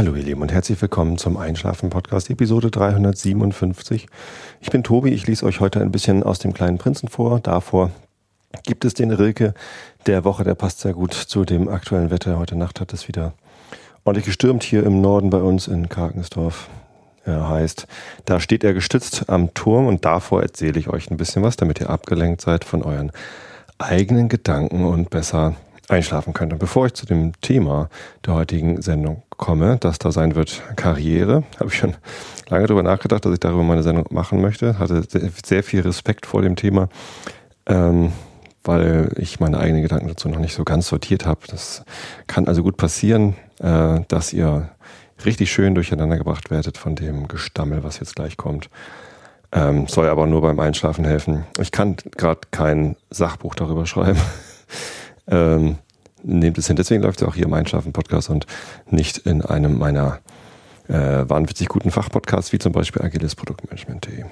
Hallo ihr Lieben und herzlich willkommen zum Einschlafen Podcast Episode 357. Ich bin Tobi, ich lese euch heute ein bisschen aus dem kleinen Prinzen vor. Davor gibt es den Rilke der Woche, der passt sehr gut zu dem aktuellen Wetter. Heute Nacht hat es wieder ordentlich gestürmt hier im Norden bei uns in Karkensdorf. Er heißt, da steht er gestützt am Turm und davor erzähle ich euch ein bisschen was, damit ihr abgelenkt seid von euren eigenen Gedanken und besser einschlafen könnt. Und bevor ich zu dem Thema der heutigen Sendung komme, das da sein wird Karriere, habe ich schon lange darüber nachgedacht, dass ich darüber meine Sendung machen möchte. Hatte sehr, viel Respekt vor dem Thema, ähm, weil ich meine eigenen Gedanken dazu noch nicht so ganz sortiert habe. Das kann also gut passieren, äh, dass ihr richtig schön durcheinander gebracht werdet von dem Gestammel, was jetzt gleich kommt. Ähm, soll aber nur beim Einschlafen helfen. Ich kann gerade kein Sachbuch darüber schreiben. Ähm, nehmt es hin. Deswegen läuft es auch hier im Einschaffen-Podcast und nicht in einem meiner äh, wahnwitzig guten Fachpodcasts, wie zum Beispiel Agiles Produktmanagement.de.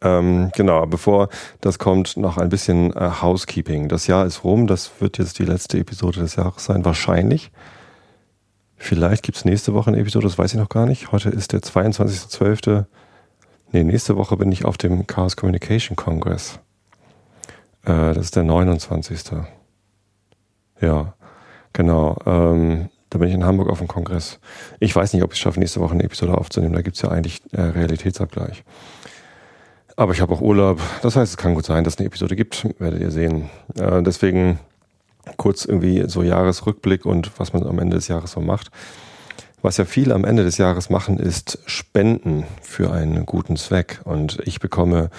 Ähm, genau, bevor das kommt, noch ein bisschen äh, Housekeeping. Das Jahr ist rum, das wird jetzt die letzte Episode des Jahres sein, wahrscheinlich. Vielleicht gibt es nächste Woche eine Episode, das weiß ich noch gar nicht. Heute ist der 22.12. Nee, nächste Woche bin ich auf dem Chaos Communication Congress. Äh, das ist der 29. Ja, genau. Ähm, da bin ich in Hamburg auf dem Kongress. Ich weiß nicht, ob ich es schaffe, nächste Woche eine Episode aufzunehmen. Da gibt es ja eigentlich äh, Realitätsabgleich. Aber ich habe auch Urlaub. Das heißt, es kann gut sein, dass es eine Episode gibt. Werdet ihr sehen. Äh, deswegen kurz irgendwie so Jahresrückblick und was man am Ende des Jahres so macht. Was ja viele am Ende des Jahres machen, ist Spenden für einen guten Zweck. Und ich bekomme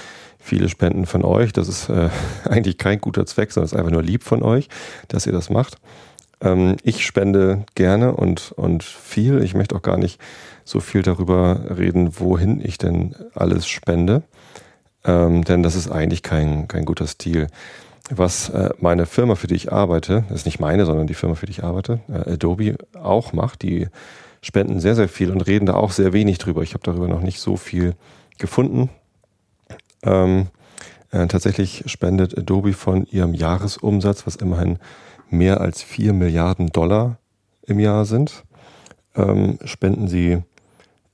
viele Spenden von euch. Das ist äh, eigentlich kein guter Zweck, sondern es ist einfach nur lieb von euch, dass ihr das macht. Ähm, ich spende gerne und, und viel. Ich möchte auch gar nicht so viel darüber reden, wohin ich denn alles spende. Ähm, denn das ist eigentlich kein, kein guter Stil. Was äh, meine Firma, für die ich arbeite, ist nicht meine, sondern die Firma, für die ich arbeite, äh, Adobe auch macht, die spenden sehr, sehr viel und reden da auch sehr wenig drüber. Ich habe darüber noch nicht so viel gefunden. Ähm, äh, tatsächlich spendet Adobe von ihrem Jahresumsatz, was immerhin mehr als 4 Milliarden Dollar im Jahr sind, ähm, spenden sie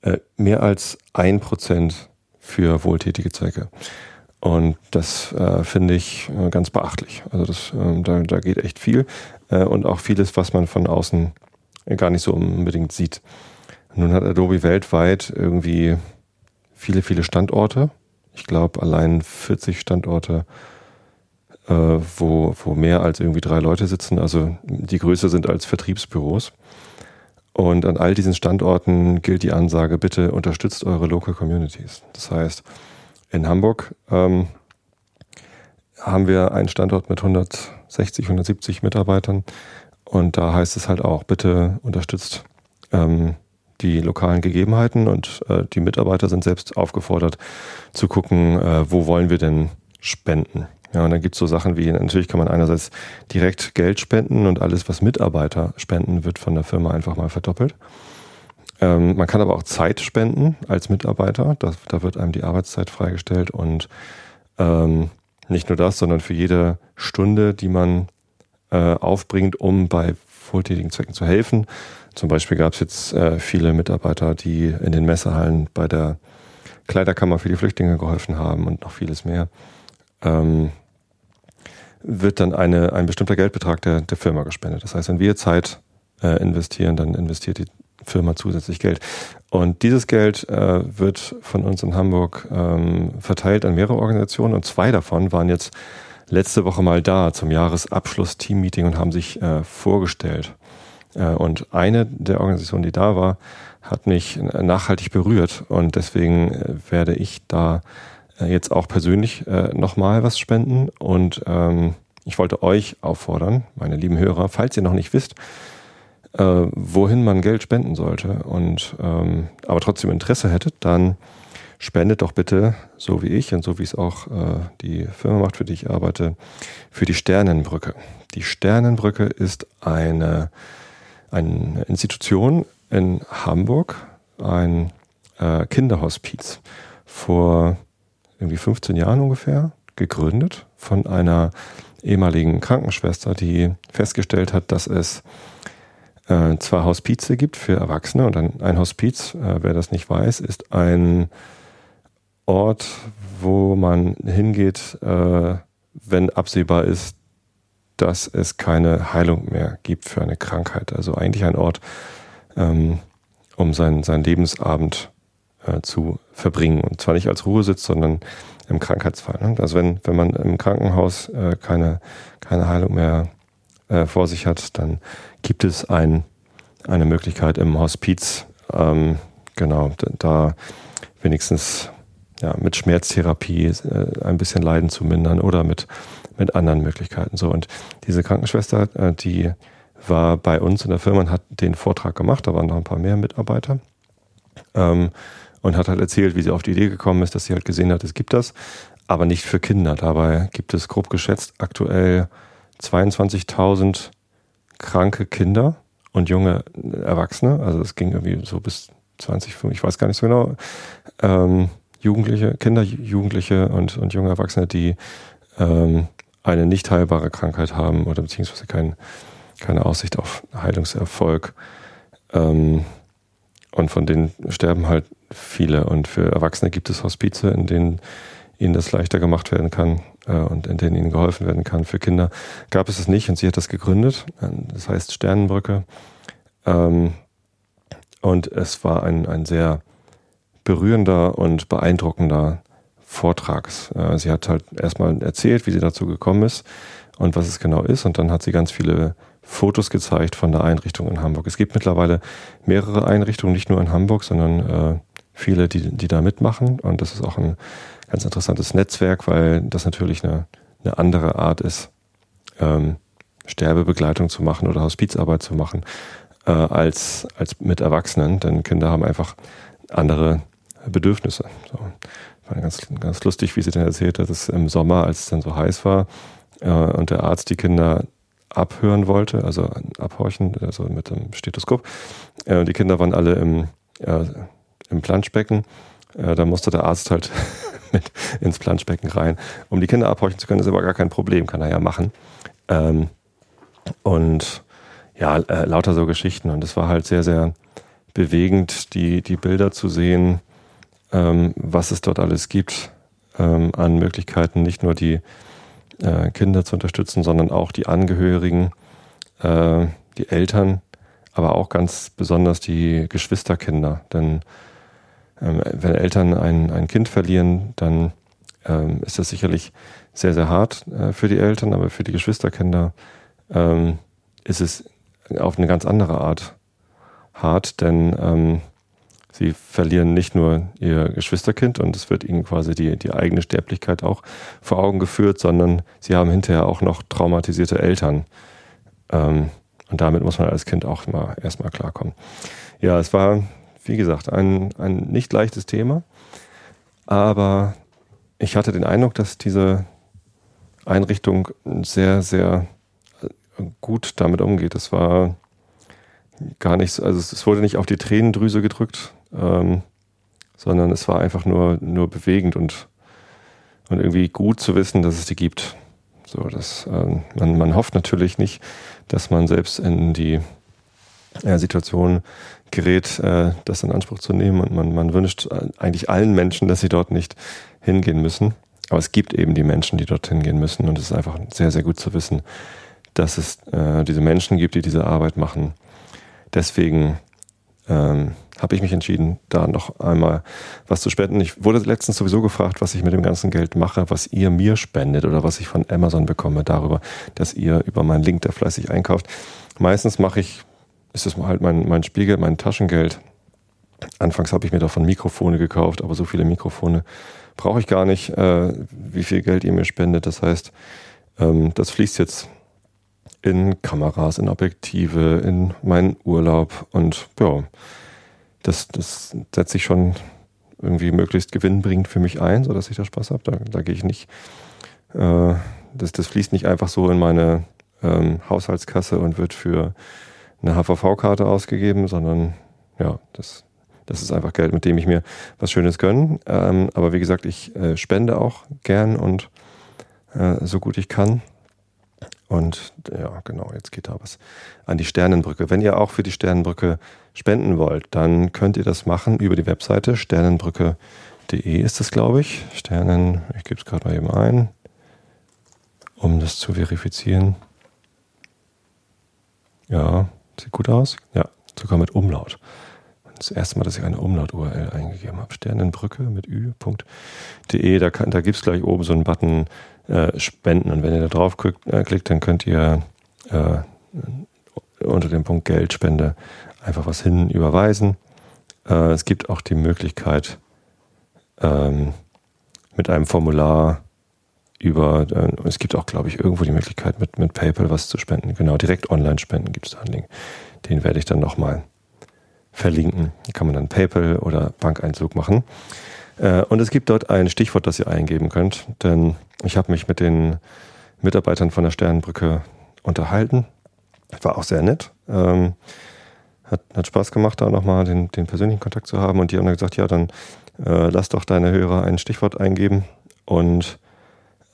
äh, mehr als ein Prozent für wohltätige Zwecke. Und das äh, finde ich äh, ganz beachtlich. Also das, äh, da, da geht echt viel äh, und auch vieles, was man von außen gar nicht so unbedingt sieht. Nun hat Adobe weltweit irgendwie viele, viele Standorte ich glaube, allein 40 Standorte, äh, wo, wo mehr als irgendwie drei Leute sitzen, also die größer sind als Vertriebsbüros. Und an all diesen Standorten gilt die Ansage, bitte unterstützt eure Local Communities. Das heißt, in Hamburg ähm, haben wir einen Standort mit 160, 170 Mitarbeitern und da heißt es halt auch, bitte unterstützt ähm, die lokalen Gegebenheiten und äh, die Mitarbeiter sind selbst aufgefordert zu gucken, äh, wo wollen wir denn spenden. Ja, und dann gibt es so Sachen wie, natürlich kann man einerseits direkt Geld spenden und alles, was Mitarbeiter spenden, wird von der Firma einfach mal verdoppelt. Ähm, man kann aber auch Zeit spenden als Mitarbeiter. Da, da wird einem die Arbeitszeit freigestellt und ähm, nicht nur das, sondern für jede Stunde, die man äh, aufbringt, um bei wohltätigen Zwecken zu helfen, zum Beispiel gab es jetzt äh, viele Mitarbeiter, die in den Messehallen bei der Kleiderkammer für die Flüchtlinge geholfen haben und noch vieles mehr. Ähm, wird dann eine, ein bestimmter Geldbetrag der, der Firma gespendet. Das heißt, wenn wir Zeit äh, investieren, dann investiert die Firma zusätzlich Geld. Und dieses Geld äh, wird von uns in Hamburg ähm, verteilt an mehrere Organisationen und zwei davon waren jetzt letzte Woche mal da zum Jahresabschluss-Team-Meeting und haben sich äh, vorgestellt. Äh, und eine der Organisationen, die da war, hat mich nachhaltig berührt und deswegen äh, werde ich da äh, jetzt auch persönlich nochmal was spenden und ähm, ich wollte euch auffordern, meine lieben Hörer, falls ihr noch nicht wisst, wohin man Geld spenden sollte und ähm, aber trotzdem Interesse hättet, dann spendet doch bitte, so wie ich und so wie es auch die Firma macht, für die ich arbeite, für die Sternenbrücke. Die Sternenbrücke ist eine eine Institution in Hamburg, ein äh, Kinderhospiz, vor irgendwie 15 Jahren ungefähr gegründet von einer ehemaligen Krankenschwester, die festgestellt hat, dass es äh, zwei Hospize gibt für Erwachsene. Und ein, ein Hospiz, äh, wer das nicht weiß, ist ein Ort, wo man hingeht, äh, wenn absehbar ist, dass es keine Heilung mehr gibt für eine Krankheit. Also eigentlich ein Ort, ähm, um seinen, seinen Lebensabend äh, zu verbringen. Und zwar nicht als Ruhesitz, sondern im Krankheitsfall. Ne? Also wenn, wenn man im Krankenhaus äh, keine, keine Heilung mehr äh, vor sich hat, dann gibt es ein, eine Möglichkeit im Hospiz, ähm, genau, da wenigstens ja, mit Schmerztherapie äh, ein bisschen Leiden zu mindern oder mit, mit anderen Möglichkeiten. So, und diese Krankenschwester, äh, die war bei uns in der Firma und hat den Vortrag gemacht, da waren noch ein paar mehr Mitarbeiter. Ähm, und hat halt erzählt, wie sie auf die Idee gekommen ist, dass sie halt gesehen hat, es gibt das, aber nicht für Kinder. Dabei gibt es grob geschätzt aktuell 22.000 kranke Kinder und junge Erwachsene. Also es ging irgendwie so bis 20, ich weiß gar nicht so genau. Ähm, Jugendliche, Kinder, Jugendliche und, und junge Erwachsene, die ähm, eine nicht heilbare Krankheit haben oder beziehungsweise kein, keine Aussicht auf Heilungserfolg. Ähm, und von denen sterben halt viele. Und für Erwachsene gibt es Hospize, in denen ihnen das leichter gemacht werden kann äh, und in denen ihnen geholfen werden kann. Für Kinder gab es es nicht und sie hat das gegründet. Das heißt Sternenbrücke. Ähm, und es war ein, ein sehr berührender und beeindruckender Vortrag. Äh, sie hat halt erstmal erzählt, wie sie dazu gekommen ist und was es genau ist. Und dann hat sie ganz viele Fotos gezeigt von der Einrichtung in Hamburg. Es gibt mittlerweile mehrere Einrichtungen, nicht nur in Hamburg, sondern äh, viele, die, die da mitmachen. Und das ist auch ein ganz interessantes Netzwerk, weil das natürlich eine, eine andere Art ist, ähm, Sterbebegleitung zu machen oder Hospizarbeit zu machen, äh, als, als mit Erwachsenen. Denn Kinder haben einfach andere Bedürfnisse. So. War ganz, ganz lustig, wie sie dann erzählt hat, dass im Sommer, als es dann so heiß war, äh, und der Arzt die Kinder abhören wollte, also abhorchen, also mit dem Stethoskop. Äh, die Kinder waren alle im, äh, im Planschbecken. Äh, da musste der Arzt halt mit ins Planschbecken rein. Um die Kinder abhorchen zu können, ist aber gar kein Problem, kann er ja machen. Ähm, und ja, äh, lauter so Geschichten. Und es war halt sehr, sehr bewegend, die, die Bilder zu sehen, ähm, was es dort alles gibt ähm, an Möglichkeiten, nicht nur die äh, Kinder zu unterstützen, sondern auch die Angehörigen, äh, die Eltern, aber auch ganz besonders die Geschwisterkinder. Denn ähm, wenn Eltern ein, ein Kind verlieren, dann ähm, ist das sicherlich sehr, sehr hart äh, für die Eltern, aber für die Geschwisterkinder ähm, ist es auf eine ganz andere Art hart, denn ähm, Sie verlieren nicht nur ihr Geschwisterkind und es wird ihnen quasi die, die eigene Sterblichkeit auch vor Augen geführt, sondern sie haben hinterher auch noch traumatisierte Eltern. Ähm, und damit muss man als Kind auch mal erstmal klarkommen. Ja, es war, wie gesagt, ein, ein nicht leichtes Thema, aber ich hatte den Eindruck, dass diese Einrichtung sehr, sehr gut damit umgeht. Es war gar nicht, also es wurde nicht auf die Tränendrüse gedrückt, ähm, sondern es war einfach nur, nur bewegend und, und irgendwie gut zu wissen, dass es die gibt. So, dass, ähm, man, man hofft natürlich nicht, dass man selbst in die äh, Situation gerät, äh, das in Anspruch zu nehmen und man, man wünscht eigentlich allen Menschen, dass sie dort nicht hingehen müssen. Aber es gibt eben die Menschen, die dort hingehen müssen und es ist einfach sehr, sehr gut zu wissen, dass es äh, diese Menschen gibt, die diese Arbeit machen. Deswegen ähm, habe ich mich entschieden, da noch einmal was zu spenden. Ich wurde letztens sowieso gefragt, was ich mit dem ganzen Geld mache, was ihr mir spendet oder was ich von Amazon bekomme, darüber, dass ihr über meinen Link da fleißig einkauft. Meistens mache ich, ist das halt mein, mein Spiegel, mein Taschengeld. Anfangs habe ich mir davon Mikrofone gekauft, aber so viele Mikrofone brauche ich gar nicht, äh, wie viel Geld ihr mir spendet. Das heißt, ähm, das fließt jetzt in Kameras, in Objektive, in meinen Urlaub und ja, das, das setze ich schon irgendwie möglichst gewinnbringend für mich ein, sodass ich da Spaß habe. Da, da gehe ich nicht, äh, das, das fließt nicht einfach so in meine ähm, Haushaltskasse und wird für eine HVV-Karte ausgegeben, sondern ja, das, das ist einfach Geld, mit dem ich mir was Schönes gönne. Ähm, aber wie gesagt, ich äh, spende auch gern und äh, so gut ich kann. Und ja, genau, jetzt geht da was an die Sternenbrücke. Wenn ihr auch für die Sternenbrücke spenden wollt, dann könnt ihr das machen über die Webseite sternenbrücke.de ist es, glaube ich. Sternen, ich gebe es gerade mal eben ein, um das zu verifizieren. Ja, sieht gut aus. Ja, sogar mit Umlaut. Das erste Mal, dass ich eine Umlaut-URL eingegeben habe. Sternenbrücke mit ü.de. Da, da gibt es gleich oben so einen Button äh, Spenden. Und wenn ihr da drauf klickt, äh, klickt dann könnt ihr äh, unter dem Punkt Geldspende einfach was hin überweisen. Äh, es gibt auch die Möglichkeit, ähm, mit einem Formular über, äh, es gibt auch, glaube ich, irgendwo die Möglichkeit, mit, mit PayPal was zu spenden. Genau, direkt online spenden gibt es da einen Link. Den werde ich dann nochmal verlinken. Da kann man dann PayPal oder Bankeinzug machen. Äh, und es gibt dort ein Stichwort, das ihr eingeben könnt, denn ich habe mich mit den Mitarbeitern von der Sternenbrücke unterhalten. War auch sehr nett. Ähm, hat, hat Spaß gemacht, da nochmal den, den persönlichen Kontakt zu haben. Und die haben dann gesagt, ja, dann äh, lass doch deine Hörer ein Stichwort eingeben und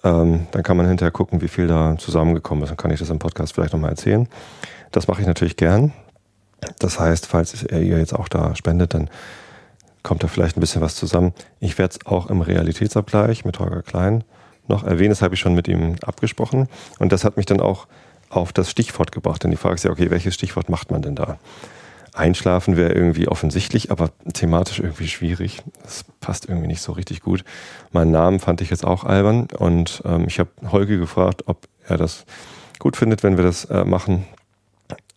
ähm, dann kann man hinterher gucken, wie viel da zusammengekommen ist. Dann kann ich das im Podcast vielleicht nochmal erzählen. Das mache ich natürlich gern. Das heißt, falls ihr jetzt auch da spendet, dann kommt da vielleicht ein bisschen was zusammen. Ich werde es auch im Realitätsabgleich mit Holger Klein noch erwähnen. Das habe ich schon mit ihm abgesprochen. Und das hat mich dann auch auf das Stichwort gebracht. Denn die Frage ist ja, okay, welches Stichwort macht man denn da? Einschlafen wäre irgendwie offensichtlich, aber thematisch irgendwie schwierig. Das passt irgendwie nicht so richtig gut. Meinen Namen fand ich jetzt auch albern und ähm, ich habe Holge gefragt, ob er das gut findet, wenn wir das äh, machen.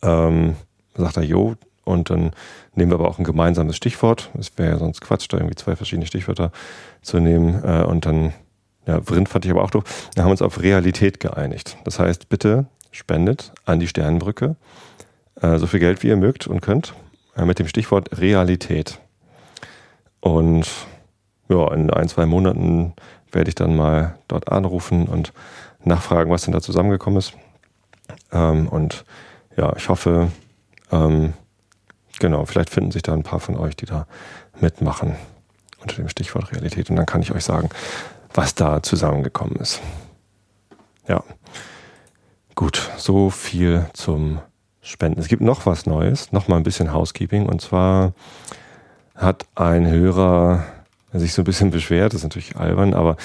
Ähm, sagt er, jo, und dann nehmen wir aber auch ein gemeinsames Stichwort. Es wäre ja sonst Quatsch, da irgendwie zwei verschiedene Stichwörter zu nehmen. Äh, und dann, ja, Vrind fand ich aber auch doof. Wir haben uns auf Realität geeinigt. Das heißt, bitte spendet an die Sternenbrücke äh, so viel Geld, wie ihr mögt und könnt, äh, mit dem Stichwort Realität. Und ja, in ein, zwei Monaten werde ich dann mal dort anrufen und nachfragen, was denn da zusammengekommen ist. Ähm, und ja, ich hoffe, ähm, genau, vielleicht finden sich da ein paar von euch, die da mitmachen unter dem Stichwort Realität. Und dann kann ich euch sagen, was da zusammengekommen ist. Ja. Gut, so viel zum Spenden. Es gibt noch was Neues, noch mal ein bisschen Housekeeping. Und zwar hat ein Hörer sich so ein bisschen beschwert, das ist natürlich albern, aber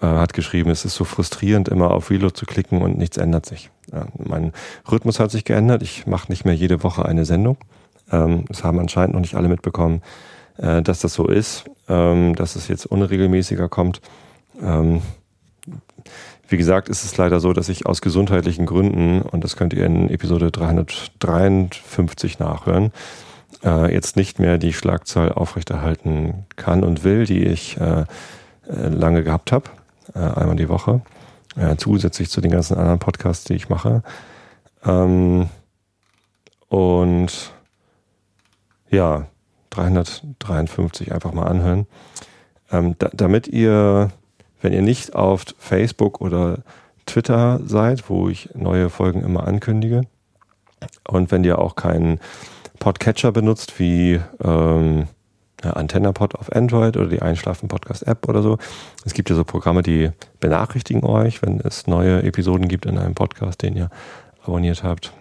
äh, hat geschrieben, es ist so frustrierend, immer auf Reload zu klicken und nichts ändert sich. Ja, mein Rhythmus hat sich geändert. Ich mache nicht mehr jede Woche eine Sendung. Ähm, das haben anscheinend noch nicht alle mitbekommen, äh, dass das so ist, ähm, dass es jetzt unregelmäßiger kommt. Ähm, wie gesagt, ist es leider so, dass ich aus gesundheitlichen Gründen, und das könnt ihr in Episode 353 nachhören, äh, jetzt nicht mehr die Schlagzahl aufrechterhalten kann und will, die ich äh, lange gehabt habe, einmal die Woche, zusätzlich zu den ganzen anderen Podcasts, die ich mache. Ähm, und ja, 353 einfach mal anhören. Ähm, da, damit ihr wenn ihr nicht auf Facebook oder Twitter seid, wo ich neue Folgen immer ankündige, und wenn ihr auch keinen Podcatcher benutzt, wie ähm, AntennaPod auf Android oder die Einschlafen Podcast App oder so. Es gibt ja so Programme, die benachrichtigen euch, wenn es neue Episoden gibt in einem Podcast, den ihr abonniert habt.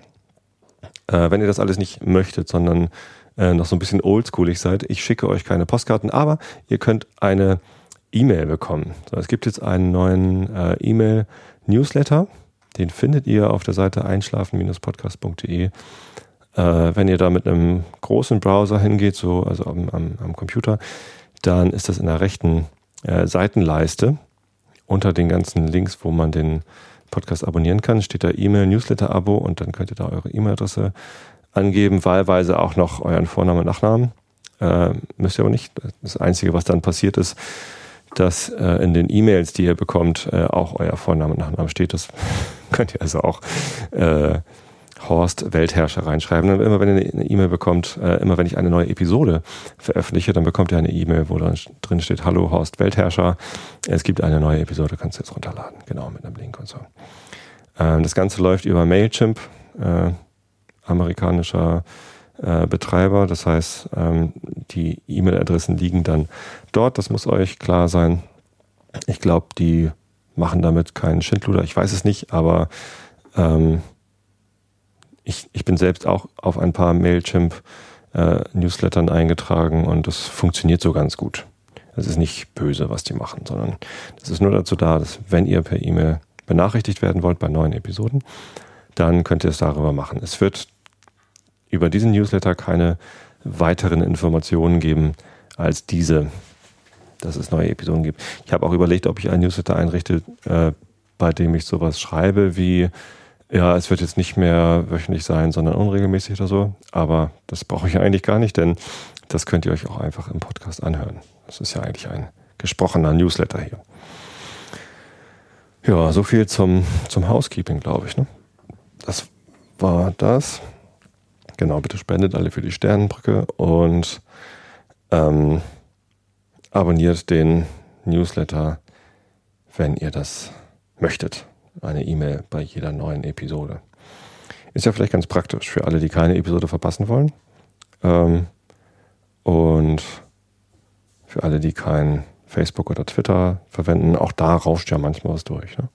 Äh, wenn ihr das alles nicht möchtet, sondern äh, noch so ein bisschen oldschoolig seid, ich schicke euch keine Postkarten, aber ihr könnt eine E-Mail bekommen. So, es gibt jetzt einen neuen äh, E-Mail-Newsletter. Den findet ihr auf der Seite einschlafen-podcast.de. Äh, wenn ihr da mit einem großen Browser hingeht, so also am, am, am Computer, dann ist das in der rechten äh, Seitenleiste unter den ganzen Links, wo man den Podcast abonnieren kann, steht da E-Mail-Newsletter-Abo und dann könnt ihr da eure E-Mail-Adresse angeben, wahlweise auch noch euren Vornamen und Nachnamen. Äh, müsst ihr aber nicht. Das Einzige, was dann passiert ist, dass äh, in den E-Mails, die ihr bekommt, äh, auch euer Vorname und Nachname steht. Das könnt ihr also auch äh, Horst Weltherrscher reinschreiben. Und immer wenn ihr eine E-Mail bekommt, äh, immer wenn ich eine neue Episode veröffentliche, dann bekommt ihr eine E-Mail, wo dann drin steht, hallo Horst Weltherrscher, es gibt eine neue Episode, kannst du jetzt runterladen. Genau, mit einem Link und so. Ähm, das Ganze läuft über Mailchimp, äh, amerikanischer äh, Betreiber. Das heißt, ähm, die E-Mail-Adressen liegen dann dort. Das muss euch klar sein. Ich glaube, die machen damit keinen Schindluder. Ich weiß es nicht, aber Ähm, ich, ich bin selbst auch auf ein paar Mailchimp-Newslettern äh, eingetragen und das funktioniert so ganz gut. Es ist nicht böse, was die machen, sondern es ist nur dazu da, dass wenn ihr per E-Mail benachrichtigt werden wollt bei neuen Episoden, dann könnt ihr es darüber machen. Es wird über diesen Newsletter keine weiteren Informationen geben als diese, dass es neue Episoden gibt. Ich habe auch überlegt, ob ich einen Newsletter einrichte, äh, bei dem ich sowas schreibe wie, ja, es wird jetzt nicht mehr wöchentlich sein, sondern unregelmäßig oder so. Aber das brauche ich eigentlich gar nicht, denn das könnt ihr euch auch einfach im Podcast anhören. Das ist ja eigentlich ein gesprochener Newsletter hier. Ja, so viel zum, zum Housekeeping, glaube ich. Ne? Das war das. Genau, bitte spendet alle für die Sternenbrücke und ähm, abonniert den Newsletter, wenn ihr das möchtet. Eine E-Mail bei jeder neuen Episode. Ist ja vielleicht ganz praktisch für alle, die keine Episode verpassen wollen. Ähm, und für alle, die kein Facebook oder Twitter verwenden, auch da rauscht ja manchmal was durch. Ne?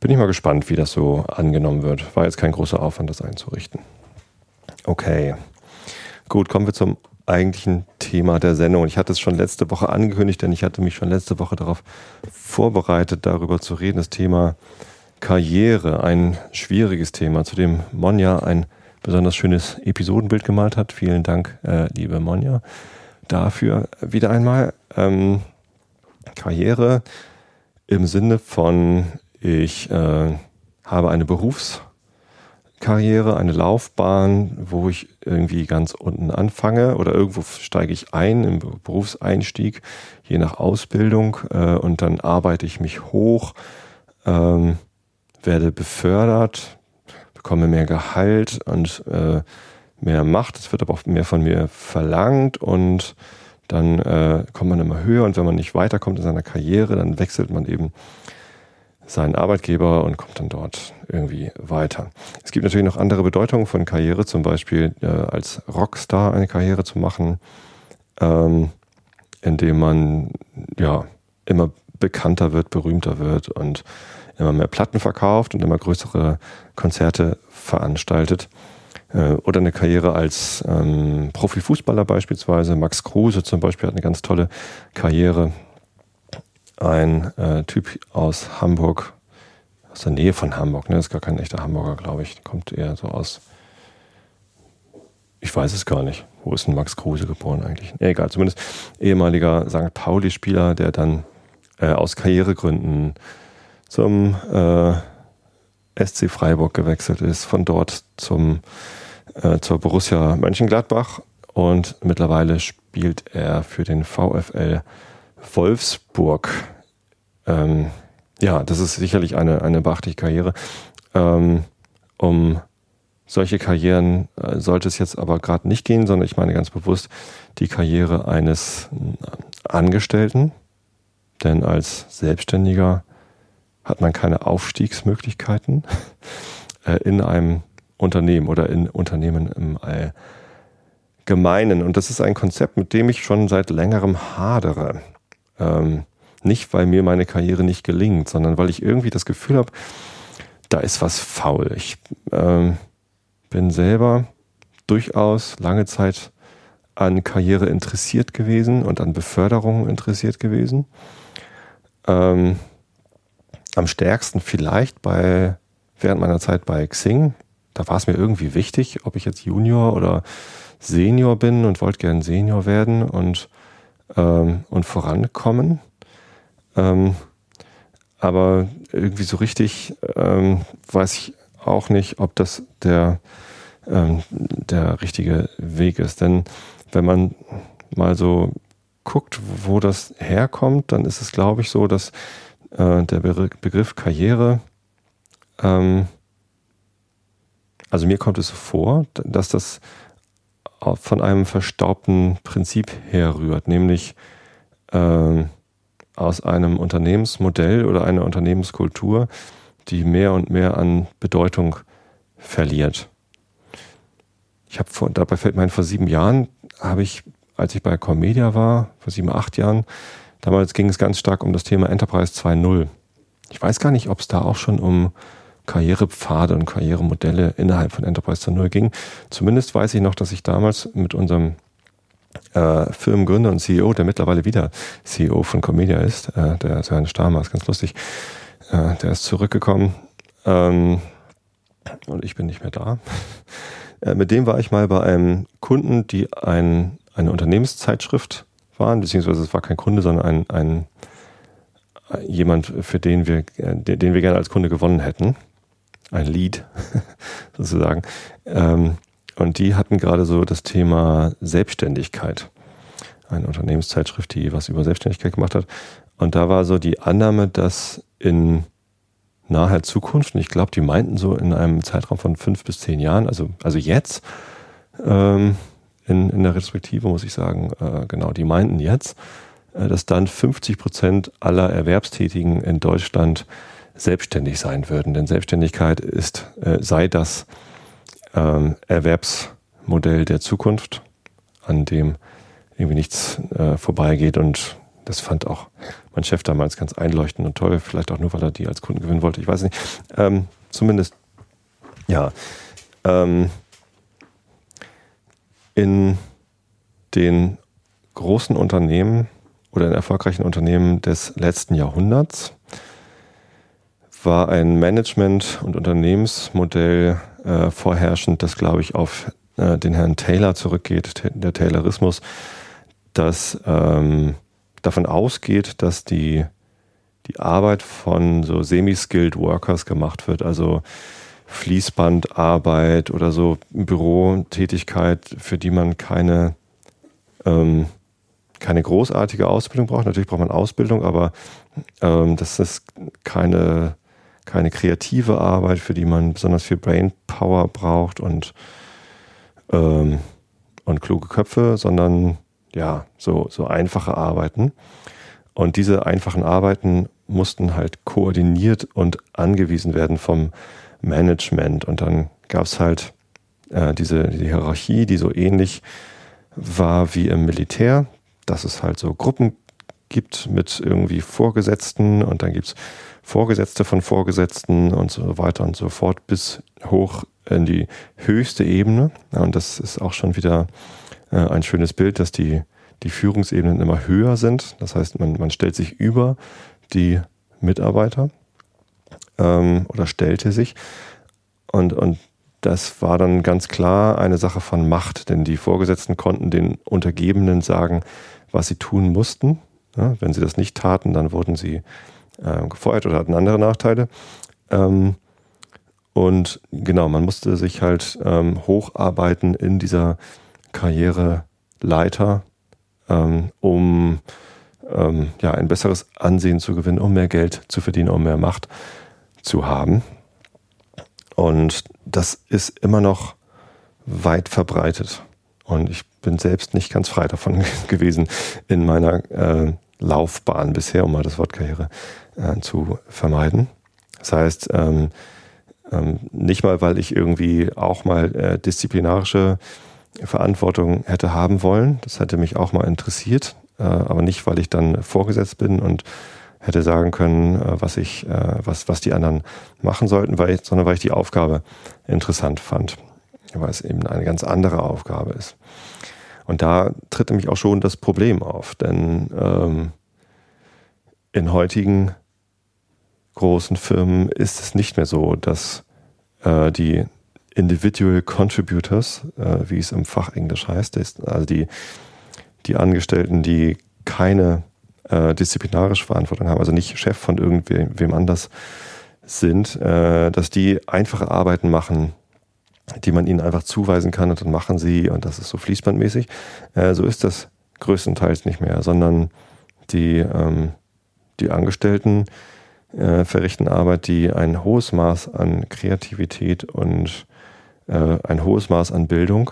Bin ich mal gespannt, wie das so angenommen wird. War jetzt kein großer Aufwand, das einzurichten. Okay. Gut, kommen wir zum eigentlichen Thema der Sendung. Ich hatte es schon letzte Woche angekündigt, denn ich hatte mich schon letzte Woche darauf vorbereitet, darüber zu reden. Das Thema Karriere, ein schwieriges Thema, zu dem Monja ein besonders schönes Episodenbild gemalt hat. Vielen Dank, äh, liebe Monja, dafür wieder einmal. Ähm, Karriere im Sinne von, ich äh, habe eine Berufs- Karriere, eine Laufbahn, wo ich irgendwie ganz unten anfange oder irgendwo steige ich ein im Berufseinstieg, je nach Ausbildung äh, und dann arbeite ich mich hoch, ähm, werde befördert, bekomme mehr Gehalt und äh, mehr Macht. Es wird aber auch mehr von mir verlangt und dann äh, kommt man immer höher und wenn man nicht weiterkommt in seiner Karriere, dann wechselt man eben seinen Arbeitgeber und kommt dann dort irgendwie weiter. Es gibt natürlich noch andere Bedeutungen von Karriere, zum Beispiel äh, als Rockstar eine Karriere zu machen, ähm, indem man ja immer bekannter wird, berühmter wird und immer mehr Platten verkauft und immer größere Konzerte veranstaltet. Äh, oder eine Karriere als ähm, Profifußballer beispielsweise. Max Kruse zum Beispiel hat eine ganz tolle Karriere ein äh, Typ aus Hamburg, aus der Nähe von Hamburg, ne? ist gar kein echter Hamburger, glaube ich. Kommt eher so aus. Ich weiß es gar nicht. Wo ist denn Max Kruse geboren eigentlich? Egal, zumindest ehemaliger St. Pauli-Spieler, der dann äh, aus Karrieregründen zum äh, SC Freiburg gewechselt ist, von dort zum, äh, zur Borussia Mönchengladbach und mittlerweile spielt er für den VfL Wolfsburg. Ähm, ja, das ist sicherlich eine, eine beachtliche Karriere. Ähm, um solche Karrieren äh, sollte es jetzt aber gerade nicht gehen, sondern ich meine ganz bewusst die Karriere eines Angestellten. Denn als Selbstständiger hat man keine Aufstiegsmöglichkeiten äh, in einem Unternehmen oder in Unternehmen im Allgemeinen. Und das ist ein Konzept, mit dem ich schon seit längerem hadere. Ähm, nicht, weil mir meine Karriere nicht gelingt, sondern weil ich irgendwie das Gefühl habe, da ist was faul. Ich ähm, bin selber durchaus lange Zeit an Karriere interessiert gewesen und an Beförderung interessiert gewesen. Ähm, am stärksten vielleicht bei während meiner Zeit bei Xing. Da war es mir irgendwie wichtig, ob ich jetzt Junior oder Senior bin und wollte gern Senior werden und ähm, und vorankommen. Ähm, aber irgendwie so richtig ähm, weiß ich auch nicht, ob das der, ähm, der richtige Weg ist. Denn wenn man mal so guckt, wo das herkommt, dann ist es, glaube ich, so, dass äh, der Begriff Karriere, ähm, also mir kommt es so vor, dass das von einem verstaubten Prinzip herrührt, nämlich äh, aus einem Unternehmensmodell oder einer Unternehmenskultur, die mehr und mehr an Bedeutung verliert. Ich habe vor, dabei fällt mir ein, vor sieben Jahren habe ich, als ich bei Comedia war, vor sieben, acht Jahren, damals ging es ganz stark um das Thema Enterprise 2.0. Ich weiß gar nicht, ob es da auch schon um Karrierepfade und Karrieremodelle innerhalb von Enterprise 2.0 ging. Zumindest weiß ich noch, dass ich damals mit unserem äh, Firmengründer und CEO, der mittlerweile wieder CEO von Comedia ist, äh, der Sören Stamer, ist ganz lustig, äh, der ist zurückgekommen ähm, und ich bin nicht mehr da. Äh, mit dem war ich mal bei einem Kunden, die ein, eine Unternehmenszeitschrift waren, beziehungsweise es war kein Kunde, sondern ein, ein jemand, für den wir, äh, den wir gerne als Kunde gewonnen hätten. Ein Lead sozusagen. Ähm, und die hatten gerade so das Thema Selbstständigkeit. Eine Unternehmenszeitschrift, die was über Selbstständigkeit gemacht hat. Und da war so die Annahme, dass in naher Zukunft, und ich glaube, die meinten so in einem Zeitraum von fünf bis zehn Jahren, also, also jetzt, ähm, in, in der Retrospektive muss ich sagen, äh, genau, die meinten jetzt, äh, dass dann 50 Prozent aller Erwerbstätigen in Deutschland selbstständig sein würden. Denn Selbstständigkeit ist, äh, sei das ähm, Erwerbsmodell der Zukunft, an dem irgendwie nichts äh, vorbeigeht. Und das fand auch mein Chef damals ganz einleuchtend und toll. Vielleicht auch nur, weil er die als Kunden gewinnen wollte. Ich weiß nicht. Ähm, zumindest, ja. Ähm, in den großen Unternehmen oder in erfolgreichen Unternehmen des letzten Jahrhunderts war ein Management- und Unternehmensmodell äh, vorherrschend, das, glaube ich, auf äh, den Herrn Taylor zurückgeht, der Taylorismus, das ähm, davon ausgeht, dass die, die Arbeit von so semi-skilled Workers gemacht wird, also Fließbandarbeit oder so Bürotätigkeit, für die man keine ähm, keine großartige Ausbildung braucht. Natürlich braucht man Ausbildung, aber ähm, das ist keine, keine kreative Arbeit, für die man besonders viel Brain Power braucht und, ähm, und kluge Köpfe, sondern ja, so, so einfache Arbeiten. Und diese einfachen Arbeiten mussten halt koordiniert und angewiesen werden vom Management. Und dann gab es halt äh, diese die Hierarchie, die so ähnlich war wie im Militär dass es halt so Gruppen gibt mit irgendwie Vorgesetzten und dann gibt es Vorgesetzte von Vorgesetzten und so weiter und so fort bis hoch in die höchste Ebene. Und das ist auch schon wieder äh, ein schönes Bild, dass die, die Führungsebenen immer höher sind. Das heißt, man, man stellt sich über die Mitarbeiter ähm, oder stellte sich. Und, und das war dann ganz klar eine Sache von Macht, denn die Vorgesetzten konnten den Untergebenen sagen, was sie tun mussten. Ja, wenn sie das nicht taten, dann wurden sie äh, gefeuert oder hatten andere Nachteile. Ähm, und genau, man musste sich halt ähm, hocharbeiten in dieser Karriereleiter, ähm, um ähm, ja, ein besseres Ansehen zu gewinnen, um mehr Geld zu verdienen, um mehr Macht zu haben. Und das ist immer noch weit verbreitet. Und ich bin selbst nicht ganz frei davon gewesen in meiner äh, Laufbahn bisher, um mal das Wort Karriere äh, zu vermeiden. Das heißt, ähm, ähm, nicht mal, weil ich irgendwie auch mal äh, disziplinarische Verantwortung hätte haben wollen. Das hätte mich auch mal interessiert, äh, aber nicht, weil ich dann vorgesetzt bin und hätte sagen können, äh, was ich, äh, was, was die anderen machen sollten, weil ich, sondern weil ich die Aufgabe interessant fand, weil es eben eine ganz andere Aufgabe ist. Und da tritt nämlich auch schon das Problem auf, denn ähm, in heutigen großen Firmen ist es nicht mehr so, dass äh, die Individual Contributors, äh, wie es im Fachenglisch heißt, also die, die Angestellten, die keine äh, disziplinarische Verantwortung haben, also nicht Chef von irgendwem anders sind, äh, dass die einfache Arbeiten machen, die man ihnen einfach zuweisen kann und dann machen sie und das ist so fließbandmäßig. Äh, so ist das größtenteils nicht mehr, sondern die, ähm, die Angestellten äh, verrichten Arbeit, die ein hohes Maß an Kreativität und äh, ein hohes Maß an Bildung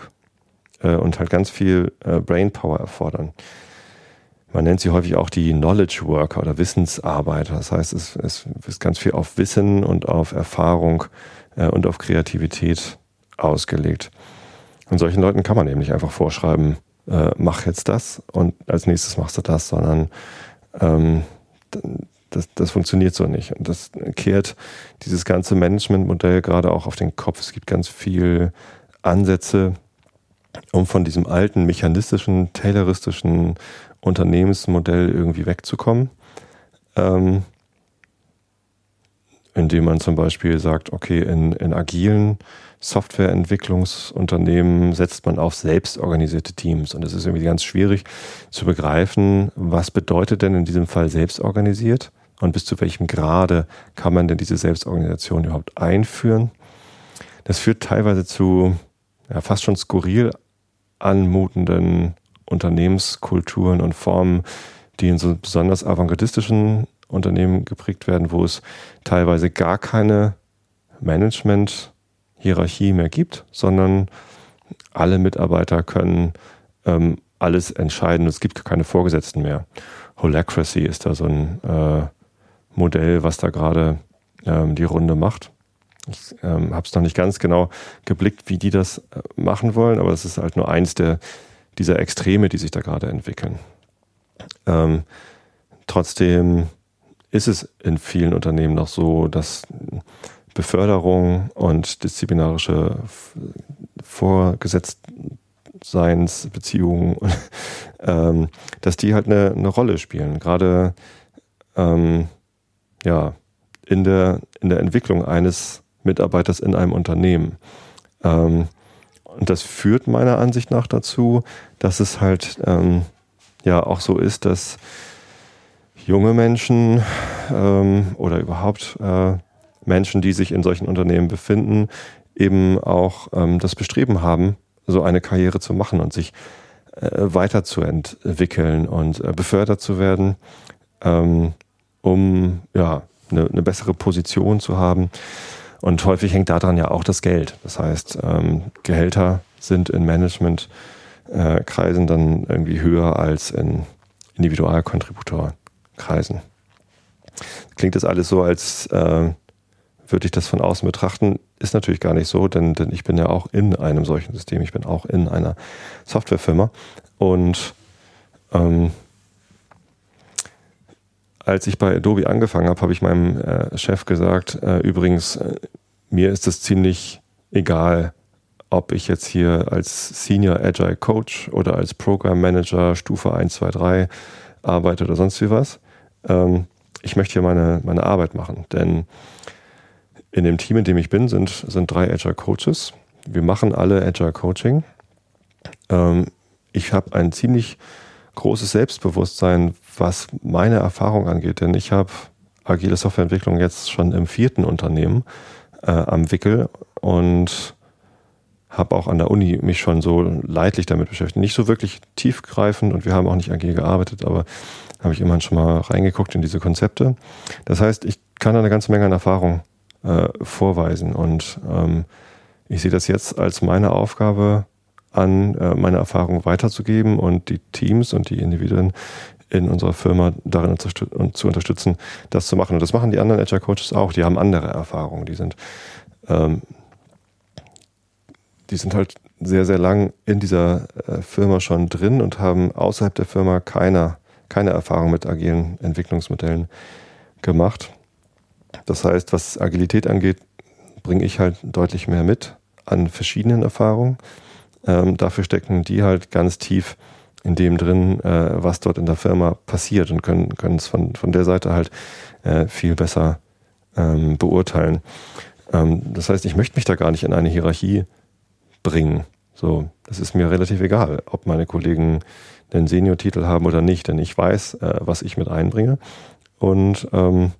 äh, und halt ganz viel äh, Brainpower erfordern. Man nennt sie häufig auch die Knowledge Worker oder Wissensarbeiter. Das heißt, es, es ist ganz viel auf Wissen und auf Erfahrung äh, und auf Kreativität ausgelegt. Und solchen Leuten kann man eben nicht einfach vorschreiben, äh, mach jetzt das und als nächstes machst du das, sondern ähm, das, das funktioniert so nicht. Und das kehrt dieses ganze Managementmodell gerade auch auf den Kopf. Es gibt ganz viel Ansätze, um von diesem alten mechanistischen, tayloristischen Unternehmensmodell irgendwie wegzukommen. Ähm, indem man zum Beispiel sagt, okay, in, in agilen Softwareentwicklungsunternehmen setzt man auf selbstorganisierte Teams. Und es ist irgendwie ganz schwierig zu begreifen, was bedeutet denn in diesem Fall selbstorganisiert und bis zu welchem Grade kann man denn diese Selbstorganisation überhaupt einführen. Das führt teilweise zu ja, fast schon skurril anmutenden Unternehmenskulturen und Formen, die in so besonders avantgardistischen Unternehmen geprägt werden, wo es teilweise gar keine Management-Hierarchie mehr gibt, sondern alle Mitarbeiter können ähm, alles entscheiden. Es gibt keine Vorgesetzten mehr. Holacracy ist da so ein äh, Modell, was da gerade ähm, die Runde macht. Ich ähm, habe es noch nicht ganz genau geblickt, wie die das äh, machen wollen, aber es ist halt nur eins der, dieser Extreme, die sich da gerade entwickeln. Ähm, trotzdem ist es in vielen Unternehmen noch so, dass Beförderung und disziplinarische Vorgesetztseinsbeziehungen, ähm, dass die halt eine, eine Rolle spielen. Gerade ähm, ja, in, der, in der Entwicklung eines Mitarbeiters in einem Unternehmen. Ähm, und das führt meiner Ansicht nach dazu, dass es halt ähm, ja auch so ist, dass junge Menschen ähm, oder überhaupt äh, Menschen, die sich in solchen Unternehmen befinden, eben auch ähm, das Bestreben haben, so eine Karriere zu machen und sich äh, weiterzuentwickeln und äh, befördert zu werden, ähm, um ja eine, eine, bessere Position zu haben. Und häufig hängt daran ja auch das Geld. Das heißt, ähm, Gehälter sind in Managementkreisen dann irgendwie höher als in Individualkontributor. Kreisen. Klingt das alles so, als äh, würde ich das von außen betrachten, ist natürlich gar nicht so, denn, denn ich bin ja auch in einem solchen System, ich bin auch in einer Softwarefirma. Und ähm, als ich bei Adobe angefangen habe, habe ich meinem äh, Chef gesagt, äh, übrigens, äh, mir ist es ziemlich egal, ob ich jetzt hier als Senior Agile Coach oder als Program Manager Stufe 1, 2, 3 arbeite oder sonst wie was ähm, ich möchte hier meine, meine Arbeit machen. Denn in dem Team, in dem ich bin, sind, sind drei Agile Coaches. Wir machen alle Agile Coaching. Ähm, ich habe ein ziemlich großes Selbstbewusstsein, was meine Erfahrung angeht, denn ich habe agile Softwareentwicklung jetzt schon im vierten Unternehmen äh, am Wickel und habe auch an der Uni mich schon so leidlich damit beschäftigt. Nicht so wirklich tiefgreifend und wir haben auch nicht agil gearbeitet, aber habe ich immerhin schon mal reingeguckt in diese Konzepte. Das heißt, ich kann eine ganze Menge an Erfahrung äh, vorweisen und ähm, ich sehe das jetzt als meine Aufgabe an, äh, meine Erfahrung weiterzugeben und die Teams und die Individuen in unserer Firma darin zu unterstützen, das zu machen. Und das machen die anderen Agile Coaches auch. Die haben andere Erfahrungen. Die sind, ähm, die sind halt sehr, sehr lang in dieser äh, Firma schon drin und haben außerhalb der Firma keiner keine Erfahrung mit agilen Entwicklungsmodellen gemacht. Das heißt, was Agilität angeht, bringe ich halt deutlich mehr mit an verschiedenen Erfahrungen. Ähm, dafür stecken die halt ganz tief in dem drin, äh, was dort in der Firma passiert und können, können es von, von der Seite halt äh, viel besser ähm, beurteilen. Ähm, das heißt, ich möchte mich da gar nicht in eine Hierarchie bringen. So, das ist mir relativ egal, ob meine Kollegen den Senior-Titel haben oder nicht, denn ich weiß, äh, was ich mit einbringe. Und ähm,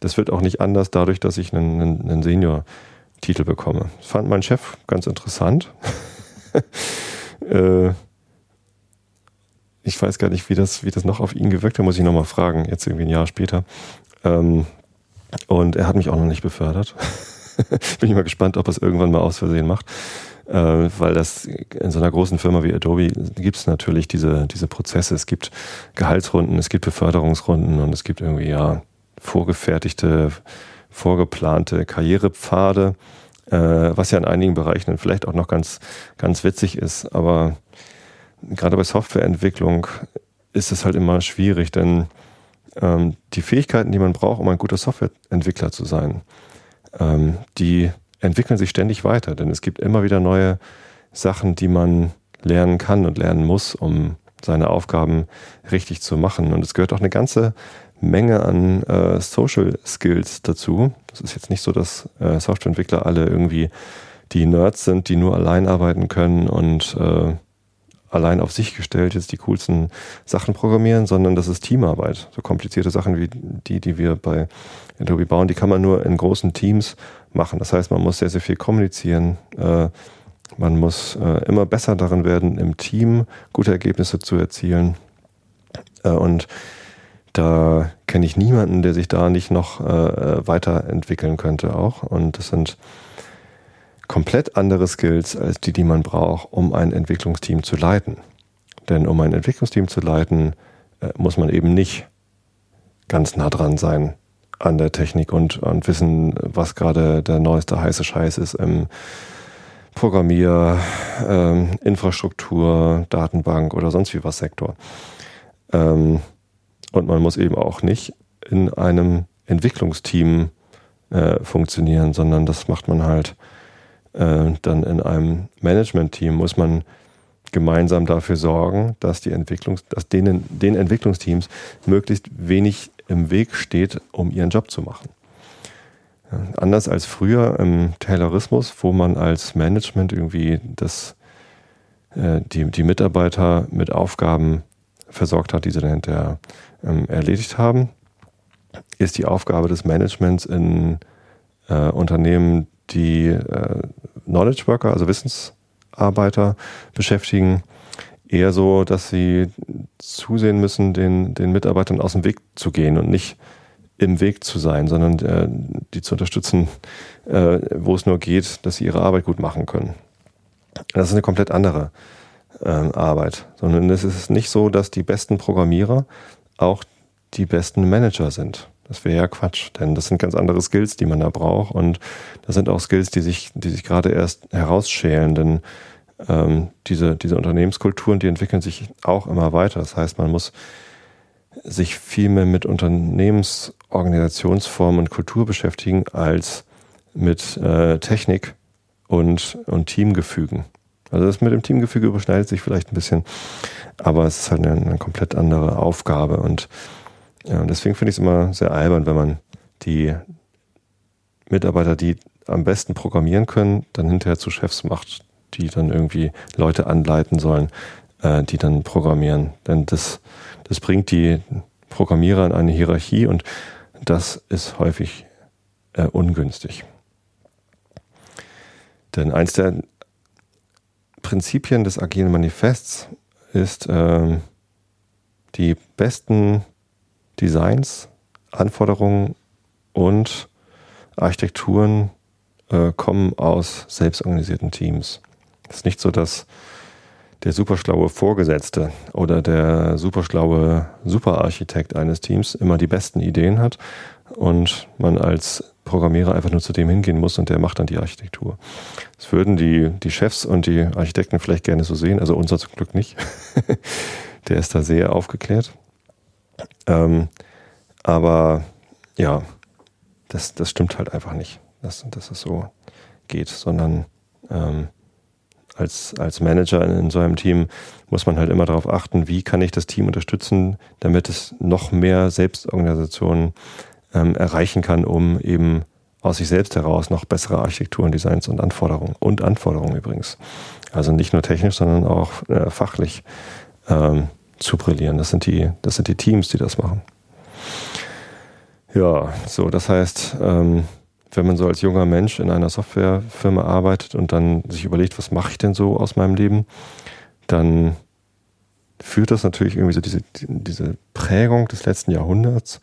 das wird auch nicht anders dadurch, dass ich einen, einen, einen Senior-Titel bekomme. Das fand mein Chef ganz interessant. äh, ich weiß gar nicht, wie das, wie das noch auf ihn gewirkt hat, muss ich nochmal fragen, jetzt irgendwie ein Jahr später. Ähm, und er hat mich auch noch nicht befördert. Bin ich mal gespannt, ob er es irgendwann mal aus Versehen macht äh, weil das in so einer großen Firma wie Adobe gibt es natürlich diese, diese Prozesse. Es gibt Gehaltsrunden, es gibt Beförderungsrunden und es gibt irgendwie ja vorgefertigte, vorgeplante Karrierepfade, äh, was ja in einigen Bereichen vielleicht auch noch ganz, ganz witzig ist. Aber gerade bei Softwareentwicklung ist es halt immer schwierig, denn ähm, die Fähigkeiten, die man braucht, um ein guter Softwareentwickler zu sein, ähm, die entwickeln sich ständig weiter, denn es gibt immer wieder neue Sachen, die man lernen kann und lernen muss, um seine Aufgaben richtig zu machen. Und es gehört auch eine ganze Menge an äh, Social Skills dazu. Es ist jetzt nicht so, dass äh, Softwareentwickler alle irgendwie die Nerds sind, die nur allein arbeiten können und äh, allein auf sich gestellt jetzt die coolsten Sachen programmieren, sondern das ist Teamarbeit. So komplizierte Sachen wie die, die wir bei Adobe bauen, die kann man nur in großen Teams machen. Das heißt, man muss sehr, sehr viel kommunizieren. Äh, man muss äh, immer besser darin werden, im Team gute Ergebnisse zu erzielen. Äh, und da kenne ich niemanden, der sich da nicht noch weiterentwickeln könnte auch. Und das sind komplett andere Skills als die, die man braucht, um ein Entwicklungsteam zu leiten. Denn um ein Entwicklungsteam zu leiten, äh, muss man eben nicht ganz nah dran sein an der Technik und, und wissen, was gerade der neueste heiße Scheiß ist im Programmier, ähm, Infrastruktur, Datenbank oder sonst wie was Sektor. Ähm, und man muss eben auch nicht in einem Entwicklungsteam äh, funktionieren, sondern das macht man halt äh, dann in einem Management-Team muss man gemeinsam dafür sorgen, dass die Entwicklungs, dass denen, den Entwicklungsteams möglichst wenig im Weg steht, um ihren Job zu machen. Ja, anders als früher im Taylorismus, wo man als Management irgendwie das, äh, die, die Mitarbeiter mit Aufgaben versorgt hat, die sie dann hinterher ähm, erledigt haben, ist die Aufgabe des Managements in äh, Unternehmen, die äh, Knowledge Worker, also Wissensarbeiter beschäftigen, eher so, dass sie zusehen müssen, den, den Mitarbeitern aus dem Weg zu gehen und nicht im Weg zu sein, sondern äh, die zu unterstützen, äh, wo es nur geht, dass sie ihre Arbeit gut machen können. Das ist eine komplett andere äh, Arbeit, sondern es ist nicht so, dass die besten Programmierer auch die besten Manager sind. Das wäre ja Quatsch, denn das sind ganz andere Skills, die man da braucht. Und das sind auch Skills, die sich, die sich gerade erst herausschälen, denn ähm, diese, diese Unternehmenskulturen, die entwickeln sich auch immer weiter. Das heißt, man muss sich viel mehr mit Unternehmensorganisationsformen und Kultur beschäftigen als mit äh, Technik und, und Teamgefügen. Also das mit dem Teamgefüge überschneidet sich vielleicht ein bisschen, aber es ist halt eine, eine komplett andere Aufgabe und ja, und deswegen finde ich es immer sehr albern, wenn man die Mitarbeiter, die am besten programmieren können, dann hinterher zu Chefs macht, die dann irgendwie Leute anleiten sollen, äh, die dann programmieren. Denn das, das bringt die Programmierer in eine Hierarchie und das ist häufig äh, ungünstig. Denn eins der Prinzipien des agilen Manifests ist, äh, die besten Designs, Anforderungen und Architekturen äh, kommen aus selbstorganisierten Teams. Es ist nicht so, dass der superschlaue Vorgesetzte oder der superschlaue Superarchitekt eines Teams immer die besten Ideen hat und man als Programmierer einfach nur zu dem hingehen muss und der macht dann die Architektur. Das würden die, die Chefs und die Architekten vielleicht gerne so sehen, also unser zum Glück nicht. der ist da sehr aufgeklärt. Ähm, aber ja, das, das stimmt halt einfach nicht, dass, dass es so geht, sondern ähm, als, als Manager in, in so einem Team muss man halt immer darauf achten, wie kann ich das Team unterstützen, damit es noch mehr Selbstorganisationen ähm, erreichen kann, um eben aus sich selbst heraus noch bessere Architekturen, Designs und Anforderungen und Anforderungen übrigens. Also nicht nur technisch, sondern auch äh, fachlich ähm, zu brillieren. Das sind die, das sind die Teams, die das machen. Ja, so, das heißt, ähm, wenn man so als junger Mensch in einer Softwarefirma arbeitet und dann sich überlegt, was mache ich denn so aus meinem Leben, dann führt das natürlich irgendwie so diese, diese Prägung des letzten Jahrhunderts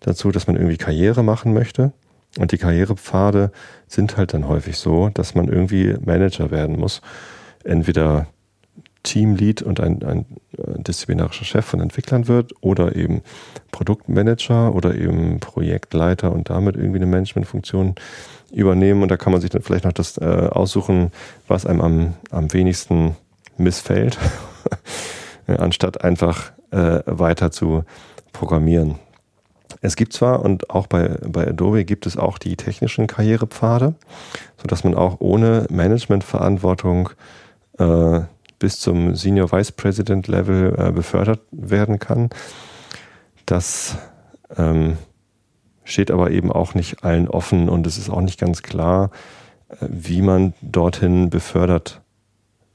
dazu, dass man irgendwie Karriere machen möchte. Und die Karrierepfade sind halt dann häufig so, dass man irgendwie Manager werden muss. Entweder Teamlead und ein, ein äh, disziplinarischer Chef von Entwicklern wird oder eben Produktmanager oder eben Projektleiter und damit irgendwie eine Managementfunktion übernehmen. Und da kann man sich dann vielleicht noch das äh, aussuchen, was einem am, am wenigsten missfällt, anstatt einfach äh, weiter zu programmieren. Es gibt zwar und auch bei, bei Adobe gibt es auch die technischen Karrierepfade, sodass man auch ohne Managementverantwortung äh, bis zum Senior Vice President Level äh, befördert werden kann. Das ähm, steht aber eben auch nicht allen offen und es ist auch nicht ganz klar, äh, wie man dorthin befördert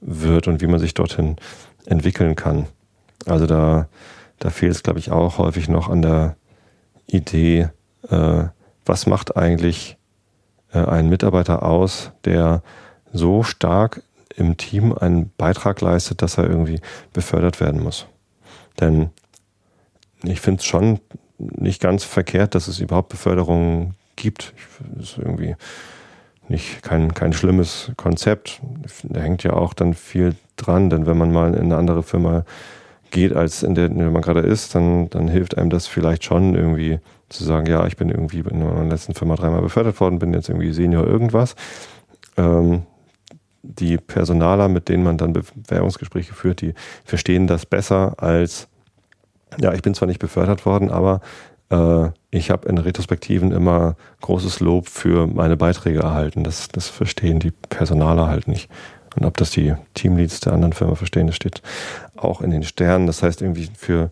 wird und wie man sich dorthin entwickeln kann. Also da, da fehlt es, glaube ich, auch häufig noch an der Idee, äh, was macht eigentlich äh, ein Mitarbeiter aus, der so stark im Team einen Beitrag leistet, dass er irgendwie befördert werden muss. Denn ich finde es schon nicht ganz verkehrt, dass es überhaupt Beförderungen gibt. Das ist irgendwie nicht kein, kein schlimmes Konzept. Da hängt ja auch dann viel dran, denn wenn man mal in eine andere Firma geht, als in der, in der man gerade ist, dann, dann hilft einem das vielleicht schon irgendwie zu sagen, ja, ich bin irgendwie in meiner letzten Firma dreimal befördert worden, bin jetzt irgendwie Senior irgendwas. Ähm, die Personaler, mit denen man dann Bewerbungsgespräche führt, die verstehen das besser als, ja, ich bin zwar nicht befördert worden, aber äh, ich habe in Retrospektiven immer großes Lob für meine Beiträge erhalten. Das, das verstehen die Personaler halt nicht. Und ob das die Teamleads der anderen Firma verstehen, das steht auch in den Sternen. Das heißt, irgendwie für,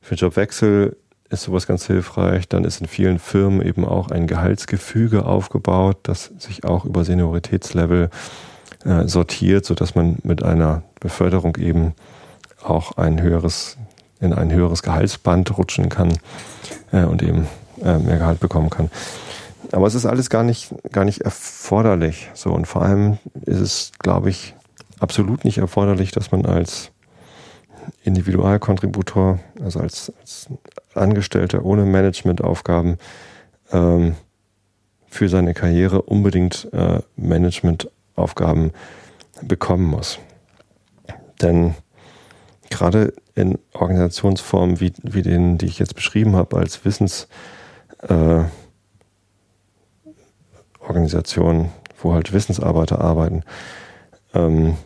für Jobwechsel ist sowas ganz hilfreich. Dann ist in vielen Firmen eben auch ein Gehaltsgefüge aufgebaut, das sich auch über Senioritätslevel äh, sortiert, sodass man mit einer Beförderung eben auch ein höheres, in ein höheres Gehaltsband rutschen kann äh, und eben äh, mehr Gehalt bekommen kann. Aber es ist alles gar nicht, gar nicht erforderlich. So, und vor allem ist es, glaube ich, absolut nicht erforderlich, dass man als Individualkontributor, also als, als Angestellter ohne Managementaufgaben, ähm, für seine Karriere unbedingt äh, Managementaufgaben bekommen muss. Denn gerade in Organisationsformen wie, wie denen, die ich jetzt beschrieben habe, als Wissensorganisation, äh, wo halt Wissensarbeiter arbeiten, ähm,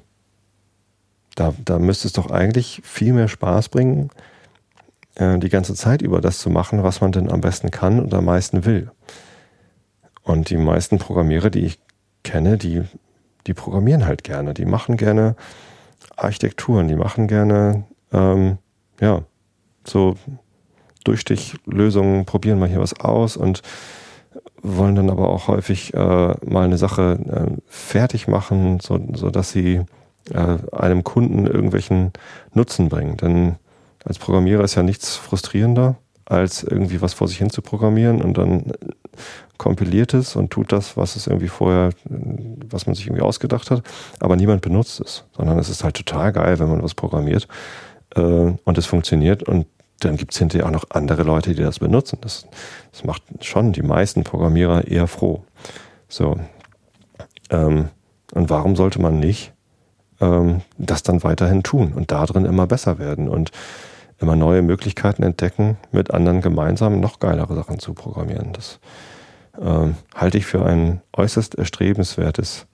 da, da müsste es doch eigentlich viel mehr Spaß bringen, äh, die ganze Zeit über das zu machen, was man denn am besten kann und am meisten will. Und die meisten Programmierer, die ich kenne, die, die programmieren halt gerne. Die machen gerne Architekturen, die machen gerne, ähm, ja, so Durchstichlösungen, probieren mal hier was aus und wollen dann aber auch häufig äh, mal eine Sache äh, fertig machen, so, so dass sie äh, einem Kunden irgendwelchen Nutzen bringen. Denn als Programmierer ist ja nichts frustrierender, als irgendwie was vor sich hin zu programmieren und dann kompiliert es und tut das, was es irgendwie vorher, was man sich irgendwie ausgedacht hat, aber niemand benutzt es, sondern es ist halt total geil, wenn man was programmiert äh, und es funktioniert und dann gibt es hinterher auch noch andere Leute, die das benutzen. Das, das macht schon die meisten Programmierer eher froh. So. Ähm, und warum sollte man nicht ähm, das dann weiterhin tun und darin immer besser werden und immer neue Möglichkeiten entdecken, mit anderen gemeinsam noch geilere Sachen zu programmieren. Das ähm, halte ich für ein äußerst erstrebenswertes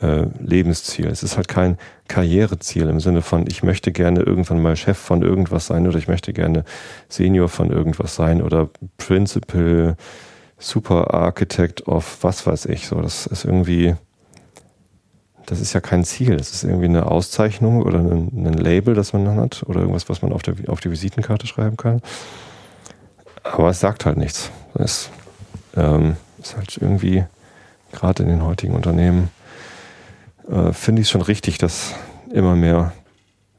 äh, Lebensziel. Es ist halt kein Karriereziel im Sinne von, ich möchte gerne irgendwann mal Chef von irgendwas sein oder ich möchte gerne Senior von irgendwas sein oder Principal, Super Architect of was weiß ich. So, das ist irgendwie das ist ja kein Ziel. Das ist irgendwie eine Auszeichnung oder ein, ein Label, das man dann hat oder irgendwas, was man auf, der, auf die Visitenkarte schreiben kann. Aber es sagt halt nichts. Es ähm, ist halt irgendwie, gerade in den heutigen Unternehmen, äh, finde ich es schon richtig, dass immer mehr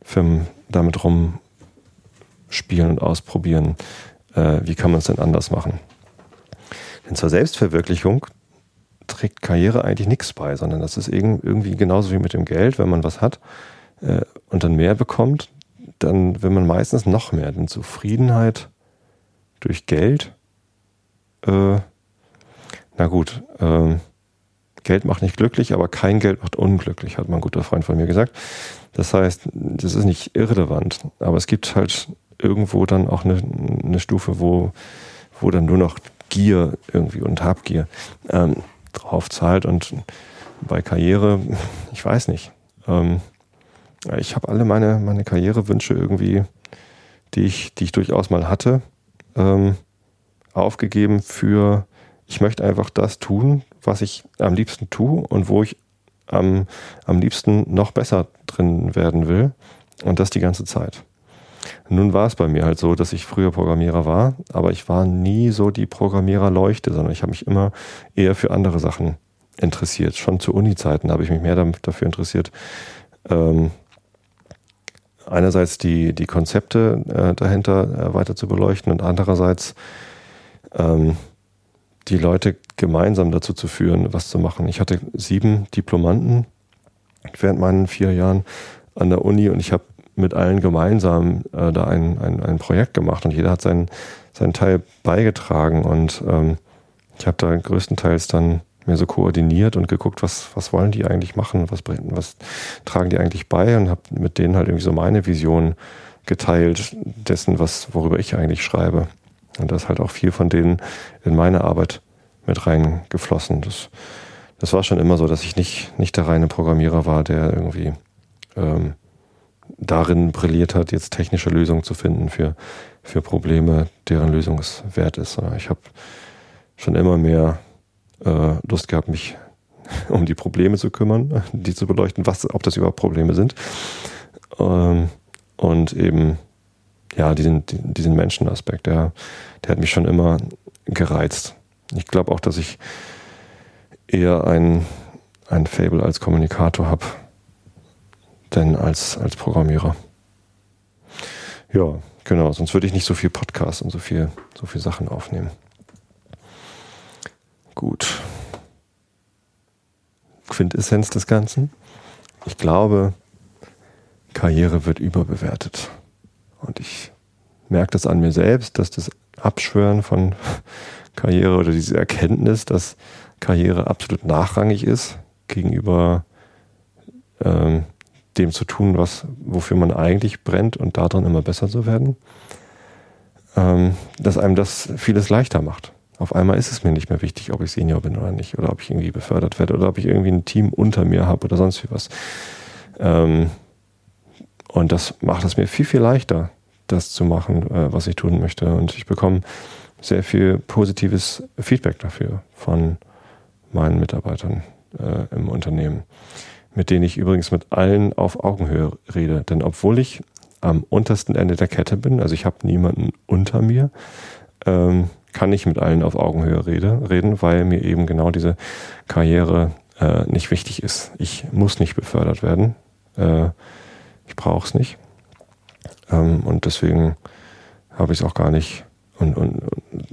Firmen damit rumspielen und ausprobieren, äh, wie kann man es denn anders machen. Denn zur Selbstverwirklichung trägt Karriere eigentlich nichts bei, sondern das ist irgendwie genauso wie mit dem Geld, wenn man was hat äh, und dann mehr bekommt, dann will man meistens noch mehr. Denn Zufriedenheit durch Geld, äh, na gut, äh, Geld macht nicht glücklich, aber kein Geld macht unglücklich, hat mal ein guter Freund von mir gesagt. Das heißt, das ist nicht irrelevant, aber es gibt halt irgendwo dann auch eine, eine Stufe, wo, wo dann nur noch Gier irgendwie und Habgier ähm, drauf zahlt. Und bei Karriere, ich weiß nicht. Ähm, ich habe alle meine, meine Karrierewünsche irgendwie, die ich, die ich durchaus mal hatte, ähm, aufgegeben für, ich möchte einfach das tun, was ich am liebsten tue und wo ich am, am liebsten noch besser drin werden will. Und das die ganze Zeit. Nun war es bei mir halt so, dass ich früher Programmierer war, aber ich war nie so die Programmiererleuchte, sondern ich habe mich immer eher für andere Sachen interessiert. Schon zu Uni-Zeiten habe ich mich mehr dafür interessiert, ähm, einerseits die, die Konzepte äh, dahinter äh, weiter zu beleuchten und andererseits ähm, die Leute gemeinsam dazu zu führen, was zu machen. Ich hatte sieben Diplomanten während meinen vier Jahren an der Uni und ich habe mit allen gemeinsam äh, da ein, ein, ein Projekt gemacht und jeder hat seinen, seinen Teil beigetragen und ähm, ich habe da größtenteils dann mir so koordiniert und geguckt, was, was wollen die eigentlich machen, was, was tragen die eigentlich bei und habe mit denen halt irgendwie so meine Vision geteilt dessen, was, worüber ich eigentlich schreibe. Und da ist halt auch viel von denen in meine Arbeit mit reingeflossen. Das, das war schon immer so, dass ich nicht, nicht der reine Programmierer war, der irgendwie ähm, darin brilliert hat, jetzt technische Lösungen zu finden für, für Probleme, deren Lösung es wert ist. Ich habe schon immer mehr äh, Lust gehabt, mich um die Probleme zu kümmern, die zu beleuchten, was, ob das überhaupt Probleme sind. Ähm, und eben, ja, diesen, diesen Menschenaspekt, der, der hat mich schon immer gereizt. Ich glaube auch, dass ich eher ein, ein Fable als Kommunikator habe, denn als, als Programmierer. Ja, genau, sonst würde ich nicht so viel Podcast und so viel, so viel Sachen aufnehmen. Gut. Quintessenz des Ganzen. Ich glaube, Karriere wird überbewertet. Und ich merke das an mir selbst, dass das Abschwören von Karriere oder diese Erkenntnis, dass Karriere absolut nachrangig ist gegenüber ähm, dem zu tun, was, wofür man eigentlich brennt und darin immer besser zu werden, ähm, dass einem das vieles leichter macht. Auf einmal ist es mir nicht mehr wichtig, ob ich Senior bin oder nicht, oder ob ich irgendwie befördert werde, oder ob ich irgendwie ein Team unter mir habe oder sonst wie was. Ähm, und das macht es mir viel, viel leichter, das zu machen, äh, was ich tun möchte. Und ich bekomme sehr viel positives Feedback dafür von meinen Mitarbeitern äh, im Unternehmen, mit denen ich übrigens mit allen auf Augenhöhe rede. Denn obwohl ich am untersten Ende der Kette bin, also ich habe niemanden unter mir, ähm, kann ich mit allen auf Augenhöhe rede, reden, weil mir eben genau diese Karriere äh, nicht wichtig ist. Ich muss nicht befördert werden. Äh, ich brauche es nicht. Ähm, und deswegen habe ich es auch gar nicht und, und, und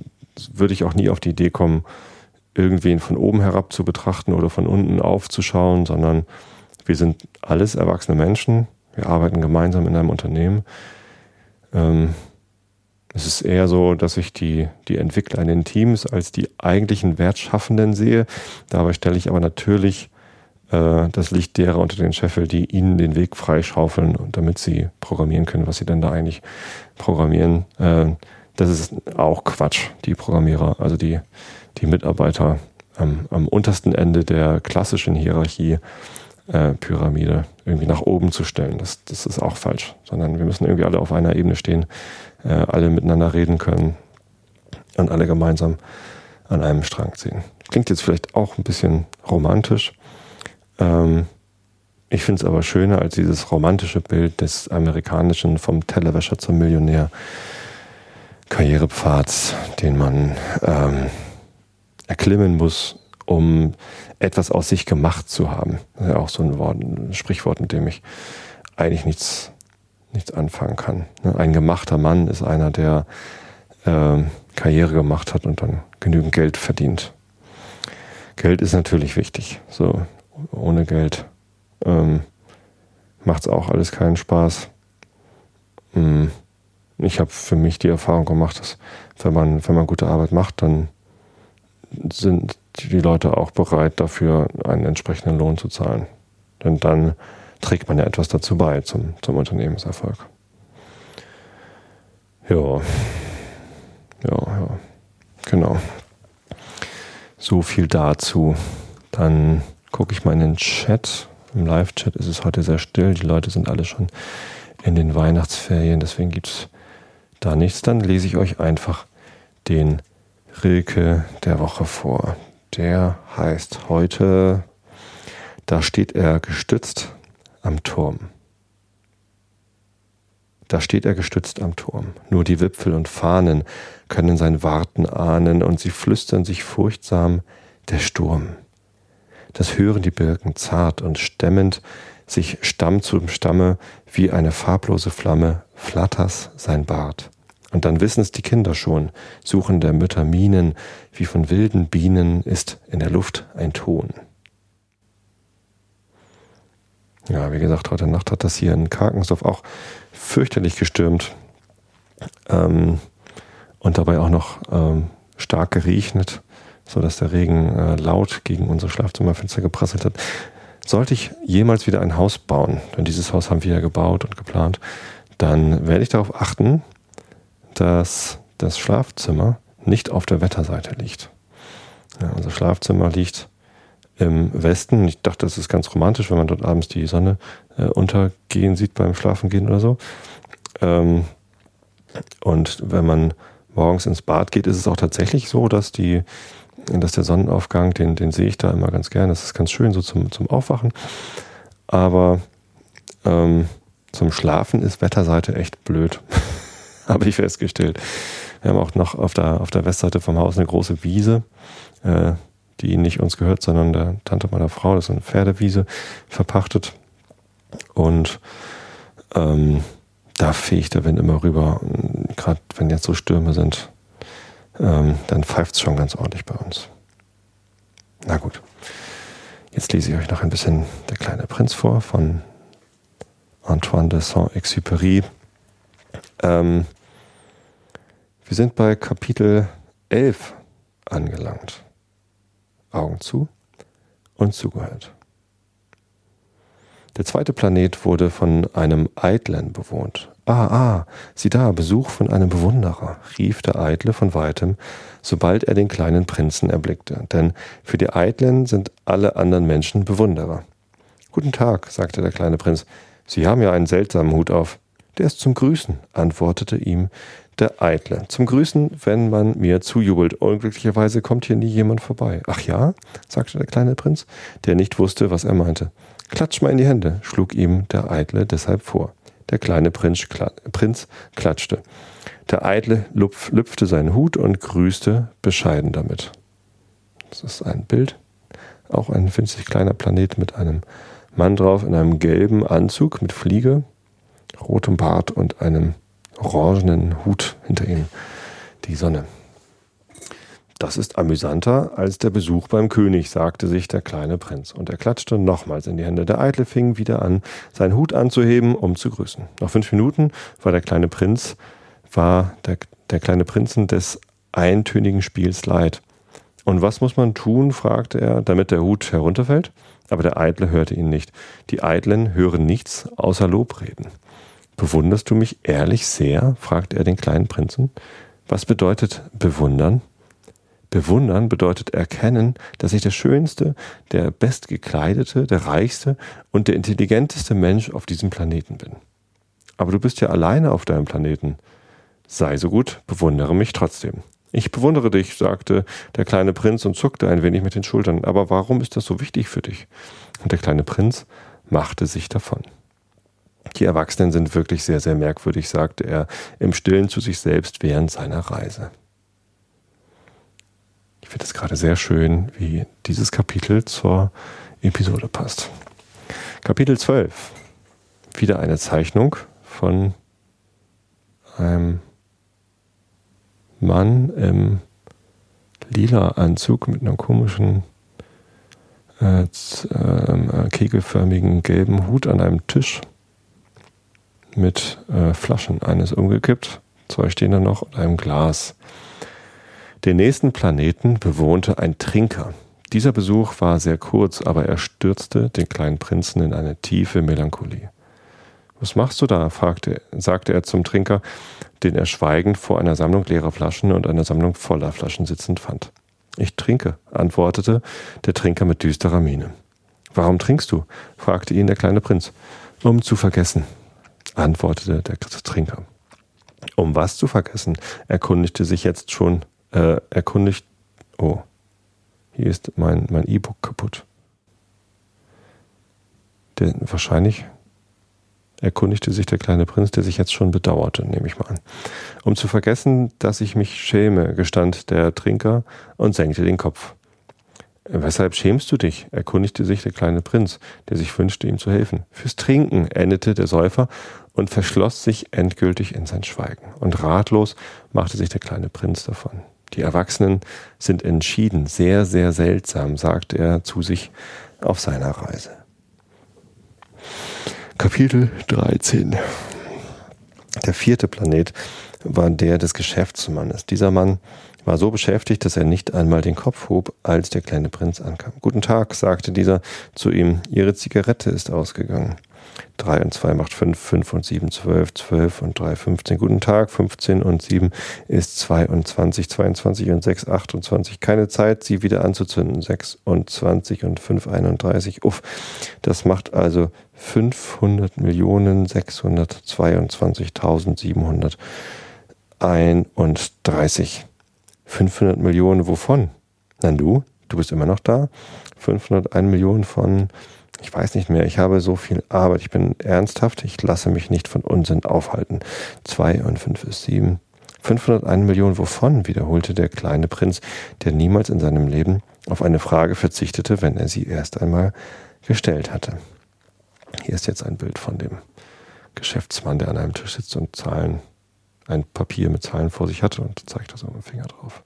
würde ich auch nie auf die Idee kommen, irgendwen von oben herab zu betrachten oder von unten aufzuschauen, sondern wir sind alles erwachsene Menschen. Wir arbeiten gemeinsam in einem Unternehmen. Ähm, es ist eher so, dass ich die, die Entwickler in den Teams als die eigentlichen Wertschaffenden sehe. Dabei stelle ich aber natürlich äh, das Licht derer unter den Scheffel, die ihnen den Weg freischaufeln, damit sie programmieren können, was sie denn da eigentlich programmieren. Äh, das ist auch Quatsch, die Programmierer, also die, die Mitarbeiter am, am untersten Ende der klassischen Hierarchie äh, Pyramide irgendwie nach oben zu stellen. Das, das ist auch falsch, sondern wir müssen irgendwie alle auf einer Ebene stehen, äh, alle miteinander reden können und alle gemeinsam an einem Strang ziehen. Klingt jetzt vielleicht auch ein bisschen romantisch. Ähm, ich finde es aber schöner als dieses romantische Bild des amerikanischen vom Tellerwäscher zum Millionär Karrierepfads, den man ähm, erklimmen muss, um etwas aus sich gemacht zu haben. Das ist ja auch so ein, Wort, ein Sprichwort, mit dem ich eigentlich nichts, nichts anfangen kann. Ne? Ein gemachter Mann ist einer, der äh, Karriere gemacht hat und dann genügend Geld verdient. Geld ist natürlich wichtig. So, ohne Geld ähm, macht es auch alles keinen Spaß. Hm. Ich habe für mich die Erfahrung gemacht, dass wenn man, wenn man gute Arbeit macht, dann sind die Leute auch bereit, dafür einen entsprechenden Lohn zu zahlen. Denn dann trägt man ja etwas dazu bei zum, zum Unternehmenserfolg. Ja. Ja, ja. Genau. So viel dazu. Dann gucke ich mal in den Chat. Im Live-Chat ist es heute sehr still. Die Leute sind alle schon in den Weihnachtsferien. Deswegen gibt es da nichts. Dann lese ich euch einfach den Rilke der Woche vor. Der heißt heute, da steht er gestützt am Turm. Da steht er gestützt am Turm. Nur die Wipfel und Fahnen können sein Warten ahnen und sie flüstern sich furchtsam der Sturm. Das hören die Birken zart und stemmend, sich Stamm zum Stamme, wie eine farblose Flamme, flatters sein Bart. Und dann wissen es die Kinder schon, suchen der Mütter Minen, wie von wilden Bienen ist in der Luft ein Ton. Ja, wie gesagt, heute Nacht hat das hier in Karkensdorf auch fürchterlich gestürmt ähm, und dabei auch noch ähm, stark geregnet, sodass der Regen äh, laut gegen unsere Schlafzimmerfenster geprasselt hat. Sollte ich jemals wieder ein Haus bauen, denn dieses Haus haben wir ja gebaut und geplant, dann werde ich darauf achten, dass das Schlafzimmer nicht auf der Wetterseite liegt. Ja, unser Schlafzimmer liegt im Westen. Ich dachte, das ist ganz romantisch, wenn man dort abends die Sonne äh, untergehen sieht beim Schlafengehen oder so. Ähm, und wenn man morgens ins Bad geht, ist es auch tatsächlich so, dass die, dass der Sonnenaufgang, den, den sehe ich da immer ganz gern. Das ist ganz schön so zum, zum Aufwachen. Aber ähm, zum Schlafen ist Wetterseite echt blöd. Habe ich festgestellt. Wir haben auch noch auf der, auf der Westseite vom Haus eine große Wiese. Äh, die nicht uns gehört, sondern der Tante meiner Frau, das ist eine Pferdewiese, verpachtet. Und ähm, da fegt der Wind immer rüber. Gerade wenn jetzt so Stürme sind, ähm, dann pfeift es schon ganz ordentlich bei uns. Na gut. Jetzt lese ich euch noch ein bisschen Der kleine Prinz vor von Antoine de Saint-Exupéry. Ähm, wir sind bei Kapitel 11 angelangt. Augen zu und zugehört. Der zweite Planet wurde von einem Eitlen bewohnt. Ah, ah, sieh da, Besuch von einem Bewunderer, rief der Eitle von weitem, sobald er den kleinen Prinzen erblickte, denn für die Eitlen sind alle anderen Menschen Bewunderer. Guten Tag, sagte der kleine Prinz, Sie haben ja einen seltsamen Hut auf. Der ist zum Grüßen, antwortete ihm der Eitle. Zum Grüßen, wenn man mir zujubelt. Unglücklicherweise kommt hier nie jemand vorbei. Ach ja? sagte der kleine Prinz, der nicht wusste, was er meinte. Klatsch mal in die Hände, schlug ihm der Eitle deshalb vor. Der kleine Prinz, Prinz klatschte. Der Eitle lupf, lüpfte seinen Hut und grüßte bescheiden damit. Das ist ein Bild. Auch ein winzig kleiner Planet mit einem Mann drauf in einem gelben Anzug mit Fliege, rotem Bart und einem orangenen Hut hinter ihm die Sonne. Das ist amüsanter als der Besuch beim König, sagte sich der kleine Prinz, und er klatschte nochmals in die Hände. Der Eitle fing wieder an, seinen Hut anzuheben, um zu grüßen. Nach fünf Minuten war der kleine Prinz, war der, der kleine Prinzen des eintönigen Spiels leid. Und was muss man tun, fragte er, damit der Hut herunterfällt? Aber der Eitle hörte ihn nicht. Die Eitlen hören nichts außer Lobreden. Bewunderst du mich ehrlich sehr? fragte er den kleinen Prinzen. Was bedeutet bewundern? Bewundern bedeutet erkennen, dass ich der schönste, der bestgekleidete, der reichste und der intelligenteste Mensch auf diesem Planeten bin. Aber du bist ja alleine auf deinem Planeten. Sei so gut, bewundere mich trotzdem. Ich bewundere dich, sagte der kleine Prinz und zuckte ein wenig mit den Schultern. Aber warum ist das so wichtig für dich? Und der kleine Prinz machte sich davon. Die Erwachsenen sind wirklich sehr, sehr merkwürdig, sagte er im Stillen zu sich selbst während seiner Reise. Ich finde es gerade sehr schön, wie dieses Kapitel zur Episode passt. Kapitel 12. Wieder eine Zeichnung von einem Mann im lila Anzug mit einem komischen äh, äh, kegelförmigen gelben Hut an einem Tisch mit äh, Flaschen. Eines umgekippt, zwei stehen da noch und einem Glas. Den nächsten Planeten bewohnte ein Trinker. Dieser Besuch war sehr kurz, aber er stürzte den kleinen Prinzen in eine tiefe Melancholie. Was machst du da? fragte, sagte er zum Trinker, den er schweigend vor einer Sammlung leerer Flaschen und einer Sammlung voller Flaschen sitzend fand. Ich trinke, antwortete der Trinker mit düsterer Miene. Warum trinkst du? fragte ihn der kleine Prinz. Um zu vergessen, antwortete der Trinker. Um was zu vergessen, erkundigte sich jetzt schon äh, erkundigt. Oh, hier ist mein mein E-Book kaputt. Der, wahrscheinlich erkundigte sich der kleine Prinz, der sich jetzt schon bedauerte, nehme ich mal an. Um zu vergessen, dass ich mich schäme, gestand der Trinker und senkte den Kopf. Weshalb schämst du dich? erkundigte sich der kleine Prinz, der sich wünschte, ihm zu helfen. Fürs Trinken, endete der Säufer und verschloss sich endgültig in sein Schweigen. Und ratlos machte sich der kleine Prinz davon. Die Erwachsenen sind entschieden, sehr, sehr seltsam, sagte er zu sich auf seiner Reise. Kapitel 13 Der vierte Planet war der des Geschäftsmannes. Dieser Mann war so beschäftigt, dass er nicht einmal den Kopf hob, als der kleine Prinz ankam. Guten Tag, sagte dieser zu ihm, Ihre Zigarette ist ausgegangen. 3 und 2 macht 5, 5 und 7, 12, 12 und 3, 15. Guten Tag, 15 und 7 ist 22, 22 und 6, 28. Keine Zeit, sie wieder anzuzünden. 26 und 5, 31. Uff, das macht also 500 Millionen 622.731. 500 Millionen wovon? Na du, du bist immer noch da. 501 Millionen von ich weiß nicht mehr, ich habe so viel Arbeit, ich bin ernsthaft, ich lasse mich nicht von Unsinn aufhalten. Zwei und fünf ist sieben. 501 Millionen wovon? wiederholte der kleine Prinz, der niemals in seinem Leben auf eine Frage verzichtete, wenn er sie erst einmal gestellt hatte. Hier ist jetzt ein Bild von dem Geschäftsmann, der an einem Tisch sitzt und Zahlen, ein Papier mit Zahlen vor sich hatte und zeigt das mit dem Finger drauf.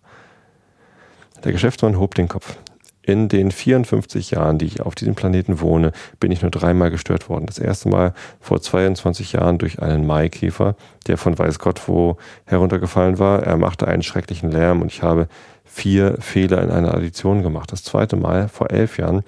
Der Geschäftsmann hob den Kopf. In den 54 Jahren, die ich auf diesem Planeten wohne, bin ich nur dreimal gestört worden. Das erste Mal vor 22 Jahren durch einen Maikäfer, der von weiß Gott wo heruntergefallen war. Er machte einen schrecklichen Lärm und ich habe vier Fehler in einer Addition gemacht. Das zweite Mal, vor elf Jahren,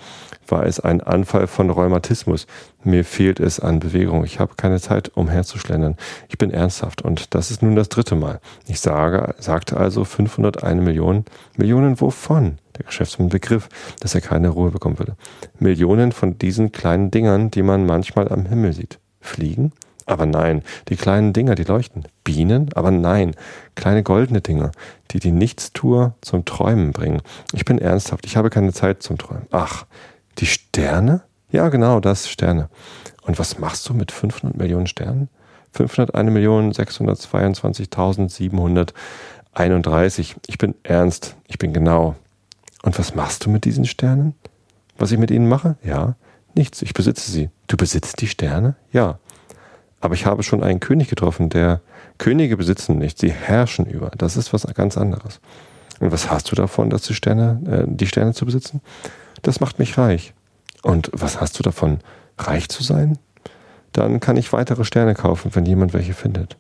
war es ein Anfall von Rheumatismus. Mir fehlt es an Bewegung. Ich habe keine Zeit, umherzuschlendern. Ich bin ernsthaft. Und das ist nun das dritte Mal. Ich sage, sagte also 501 Millionen. Millionen wovon? Der Geschäftsmann begriff, dass er keine Ruhe bekommen würde. Millionen von diesen kleinen Dingern, die man manchmal am Himmel sieht. Fliegen? Aber nein, die kleinen Dinger, die leuchten. Bienen? Aber nein, kleine goldene Dinger, die die Nichtstour zum Träumen bringen. Ich bin ernsthaft, ich habe keine Zeit zum Träumen. Ach, die Sterne? Ja, genau, das Sterne. Und was machst du mit 500 Millionen Sternen? 501.622.731. Ich bin ernst, ich bin genau. Und was machst du mit diesen Sternen? Was ich mit ihnen mache? Ja, nichts. Ich besitze sie. Du besitzt die Sterne? Ja. Aber ich habe schon einen König getroffen, der Könige besitzen nicht, sie herrschen über. Das ist was ganz anderes. Und was hast du davon, dass die Sterne, äh, die Sterne zu besitzen? Das macht mich reich. Und was hast du davon, reich zu sein? Dann kann ich weitere Sterne kaufen, wenn jemand welche findet.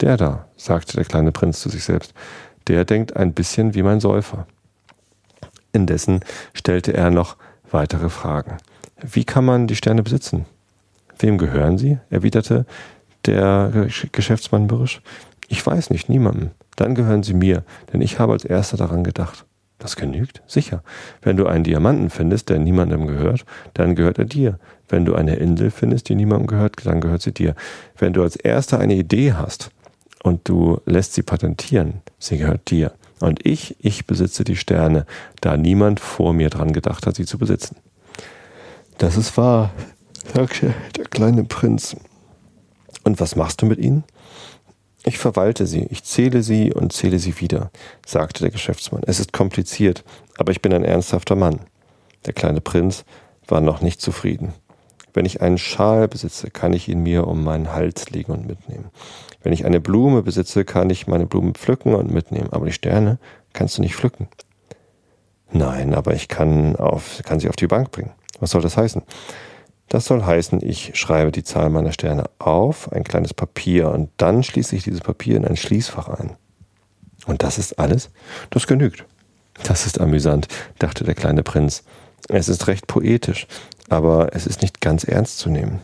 Der da, sagte der kleine Prinz zu sich selbst, der denkt ein bisschen wie mein Säufer. Indessen stellte er noch weitere Fragen. Wie kann man die Sterne besitzen? Wem gehören sie? erwiderte der Geschäftsmann mürrisch. Ich weiß nicht, niemandem. Dann gehören sie mir, denn ich habe als erster daran gedacht. Das genügt? Sicher. Wenn du einen Diamanten findest, der niemandem gehört, dann gehört er dir. Wenn du eine Insel findest, die niemandem gehört, dann gehört sie dir. Wenn du als erster eine Idee hast und du lässt sie patentieren, sie gehört dir. Und ich, ich besitze die Sterne, da niemand vor mir dran gedacht hat, sie zu besitzen. Das ist wahr, sagte der kleine Prinz. Und was machst du mit ihnen? Ich verwalte sie, ich zähle sie und zähle sie wieder, sagte der Geschäftsmann. Es ist kompliziert, aber ich bin ein ernsthafter Mann. Der kleine Prinz war noch nicht zufrieden. Wenn ich einen Schal besitze, kann ich ihn mir um meinen Hals legen und mitnehmen. Wenn ich eine Blume besitze, kann ich meine Blume pflücken und mitnehmen, aber die Sterne kannst du nicht pflücken. Nein, aber ich kann, auf, kann sie auf die Bank bringen. Was soll das heißen? Das soll heißen, ich schreibe die Zahl meiner Sterne auf, ein kleines Papier, und dann schließe ich dieses Papier in ein Schließfach ein. Und das ist alles? Das genügt. Das ist amüsant, dachte der kleine Prinz. Es ist recht poetisch, aber es ist nicht ganz ernst zu nehmen.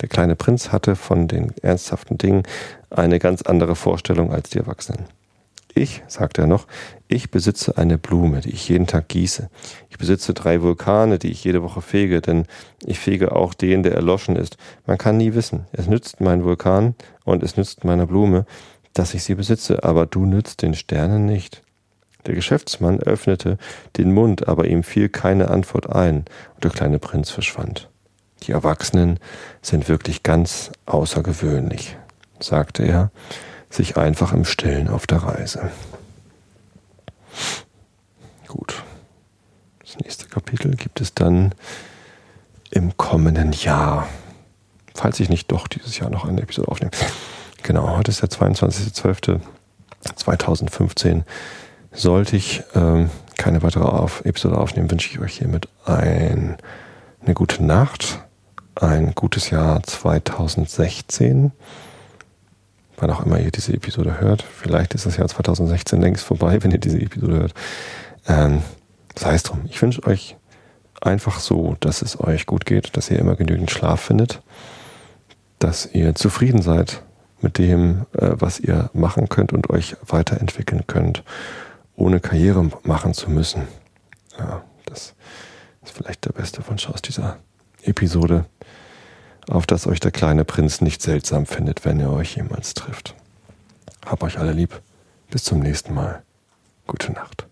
Der kleine Prinz hatte von den ernsthaften Dingen eine ganz andere Vorstellung als die Erwachsenen. Ich, sagte er noch, ich besitze eine Blume, die ich jeden Tag gieße. Ich besitze drei Vulkane, die ich jede Woche fege, denn ich fege auch den, der erloschen ist. Man kann nie wissen. Es nützt mein Vulkan und es nützt meiner Blume, dass ich sie besitze, aber du nützt den Sternen nicht. Der Geschäftsmann öffnete den Mund, aber ihm fiel keine Antwort ein, und der kleine Prinz verschwand. Die Erwachsenen sind wirklich ganz außergewöhnlich, sagte er, sich einfach im Stillen auf der Reise. Gut. Das nächste Kapitel gibt es dann im kommenden Jahr. Falls ich nicht doch dieses Jahr noch eine Episode aufnehme. Genau, heute ist der 22.12.2015. Sollte ich ähm, keine weitere auf Episode aufnehmen, wünsche ich euch hiermit ein, eine gute Nacht, ein gutes Jahr 2016. Wann auch immer ihr diese Episode hört. Vielleicht ist das Jahr 2016 längst vorbei, wenn ihr diese Episode hört. Ähm, sei es drum. Ich wünsche euch einfach so, dass es euch gut geht, dass ihr immer genügend Schlaf findet, dass ihr zufrieden seid mit dem, äh, was ihr machen könnt und euch weiterentwickeln könnt ohne Karriere machen zu müssen. Ja, das ist vielleicht der beste Wunsch aus dieser Episode, auf dass euch der kleine Prinz nicht seltsam findet, wenn er euch jemals trifft. Hab euch alle lieb. Bis zum nächsten Mal. Gute Nacht.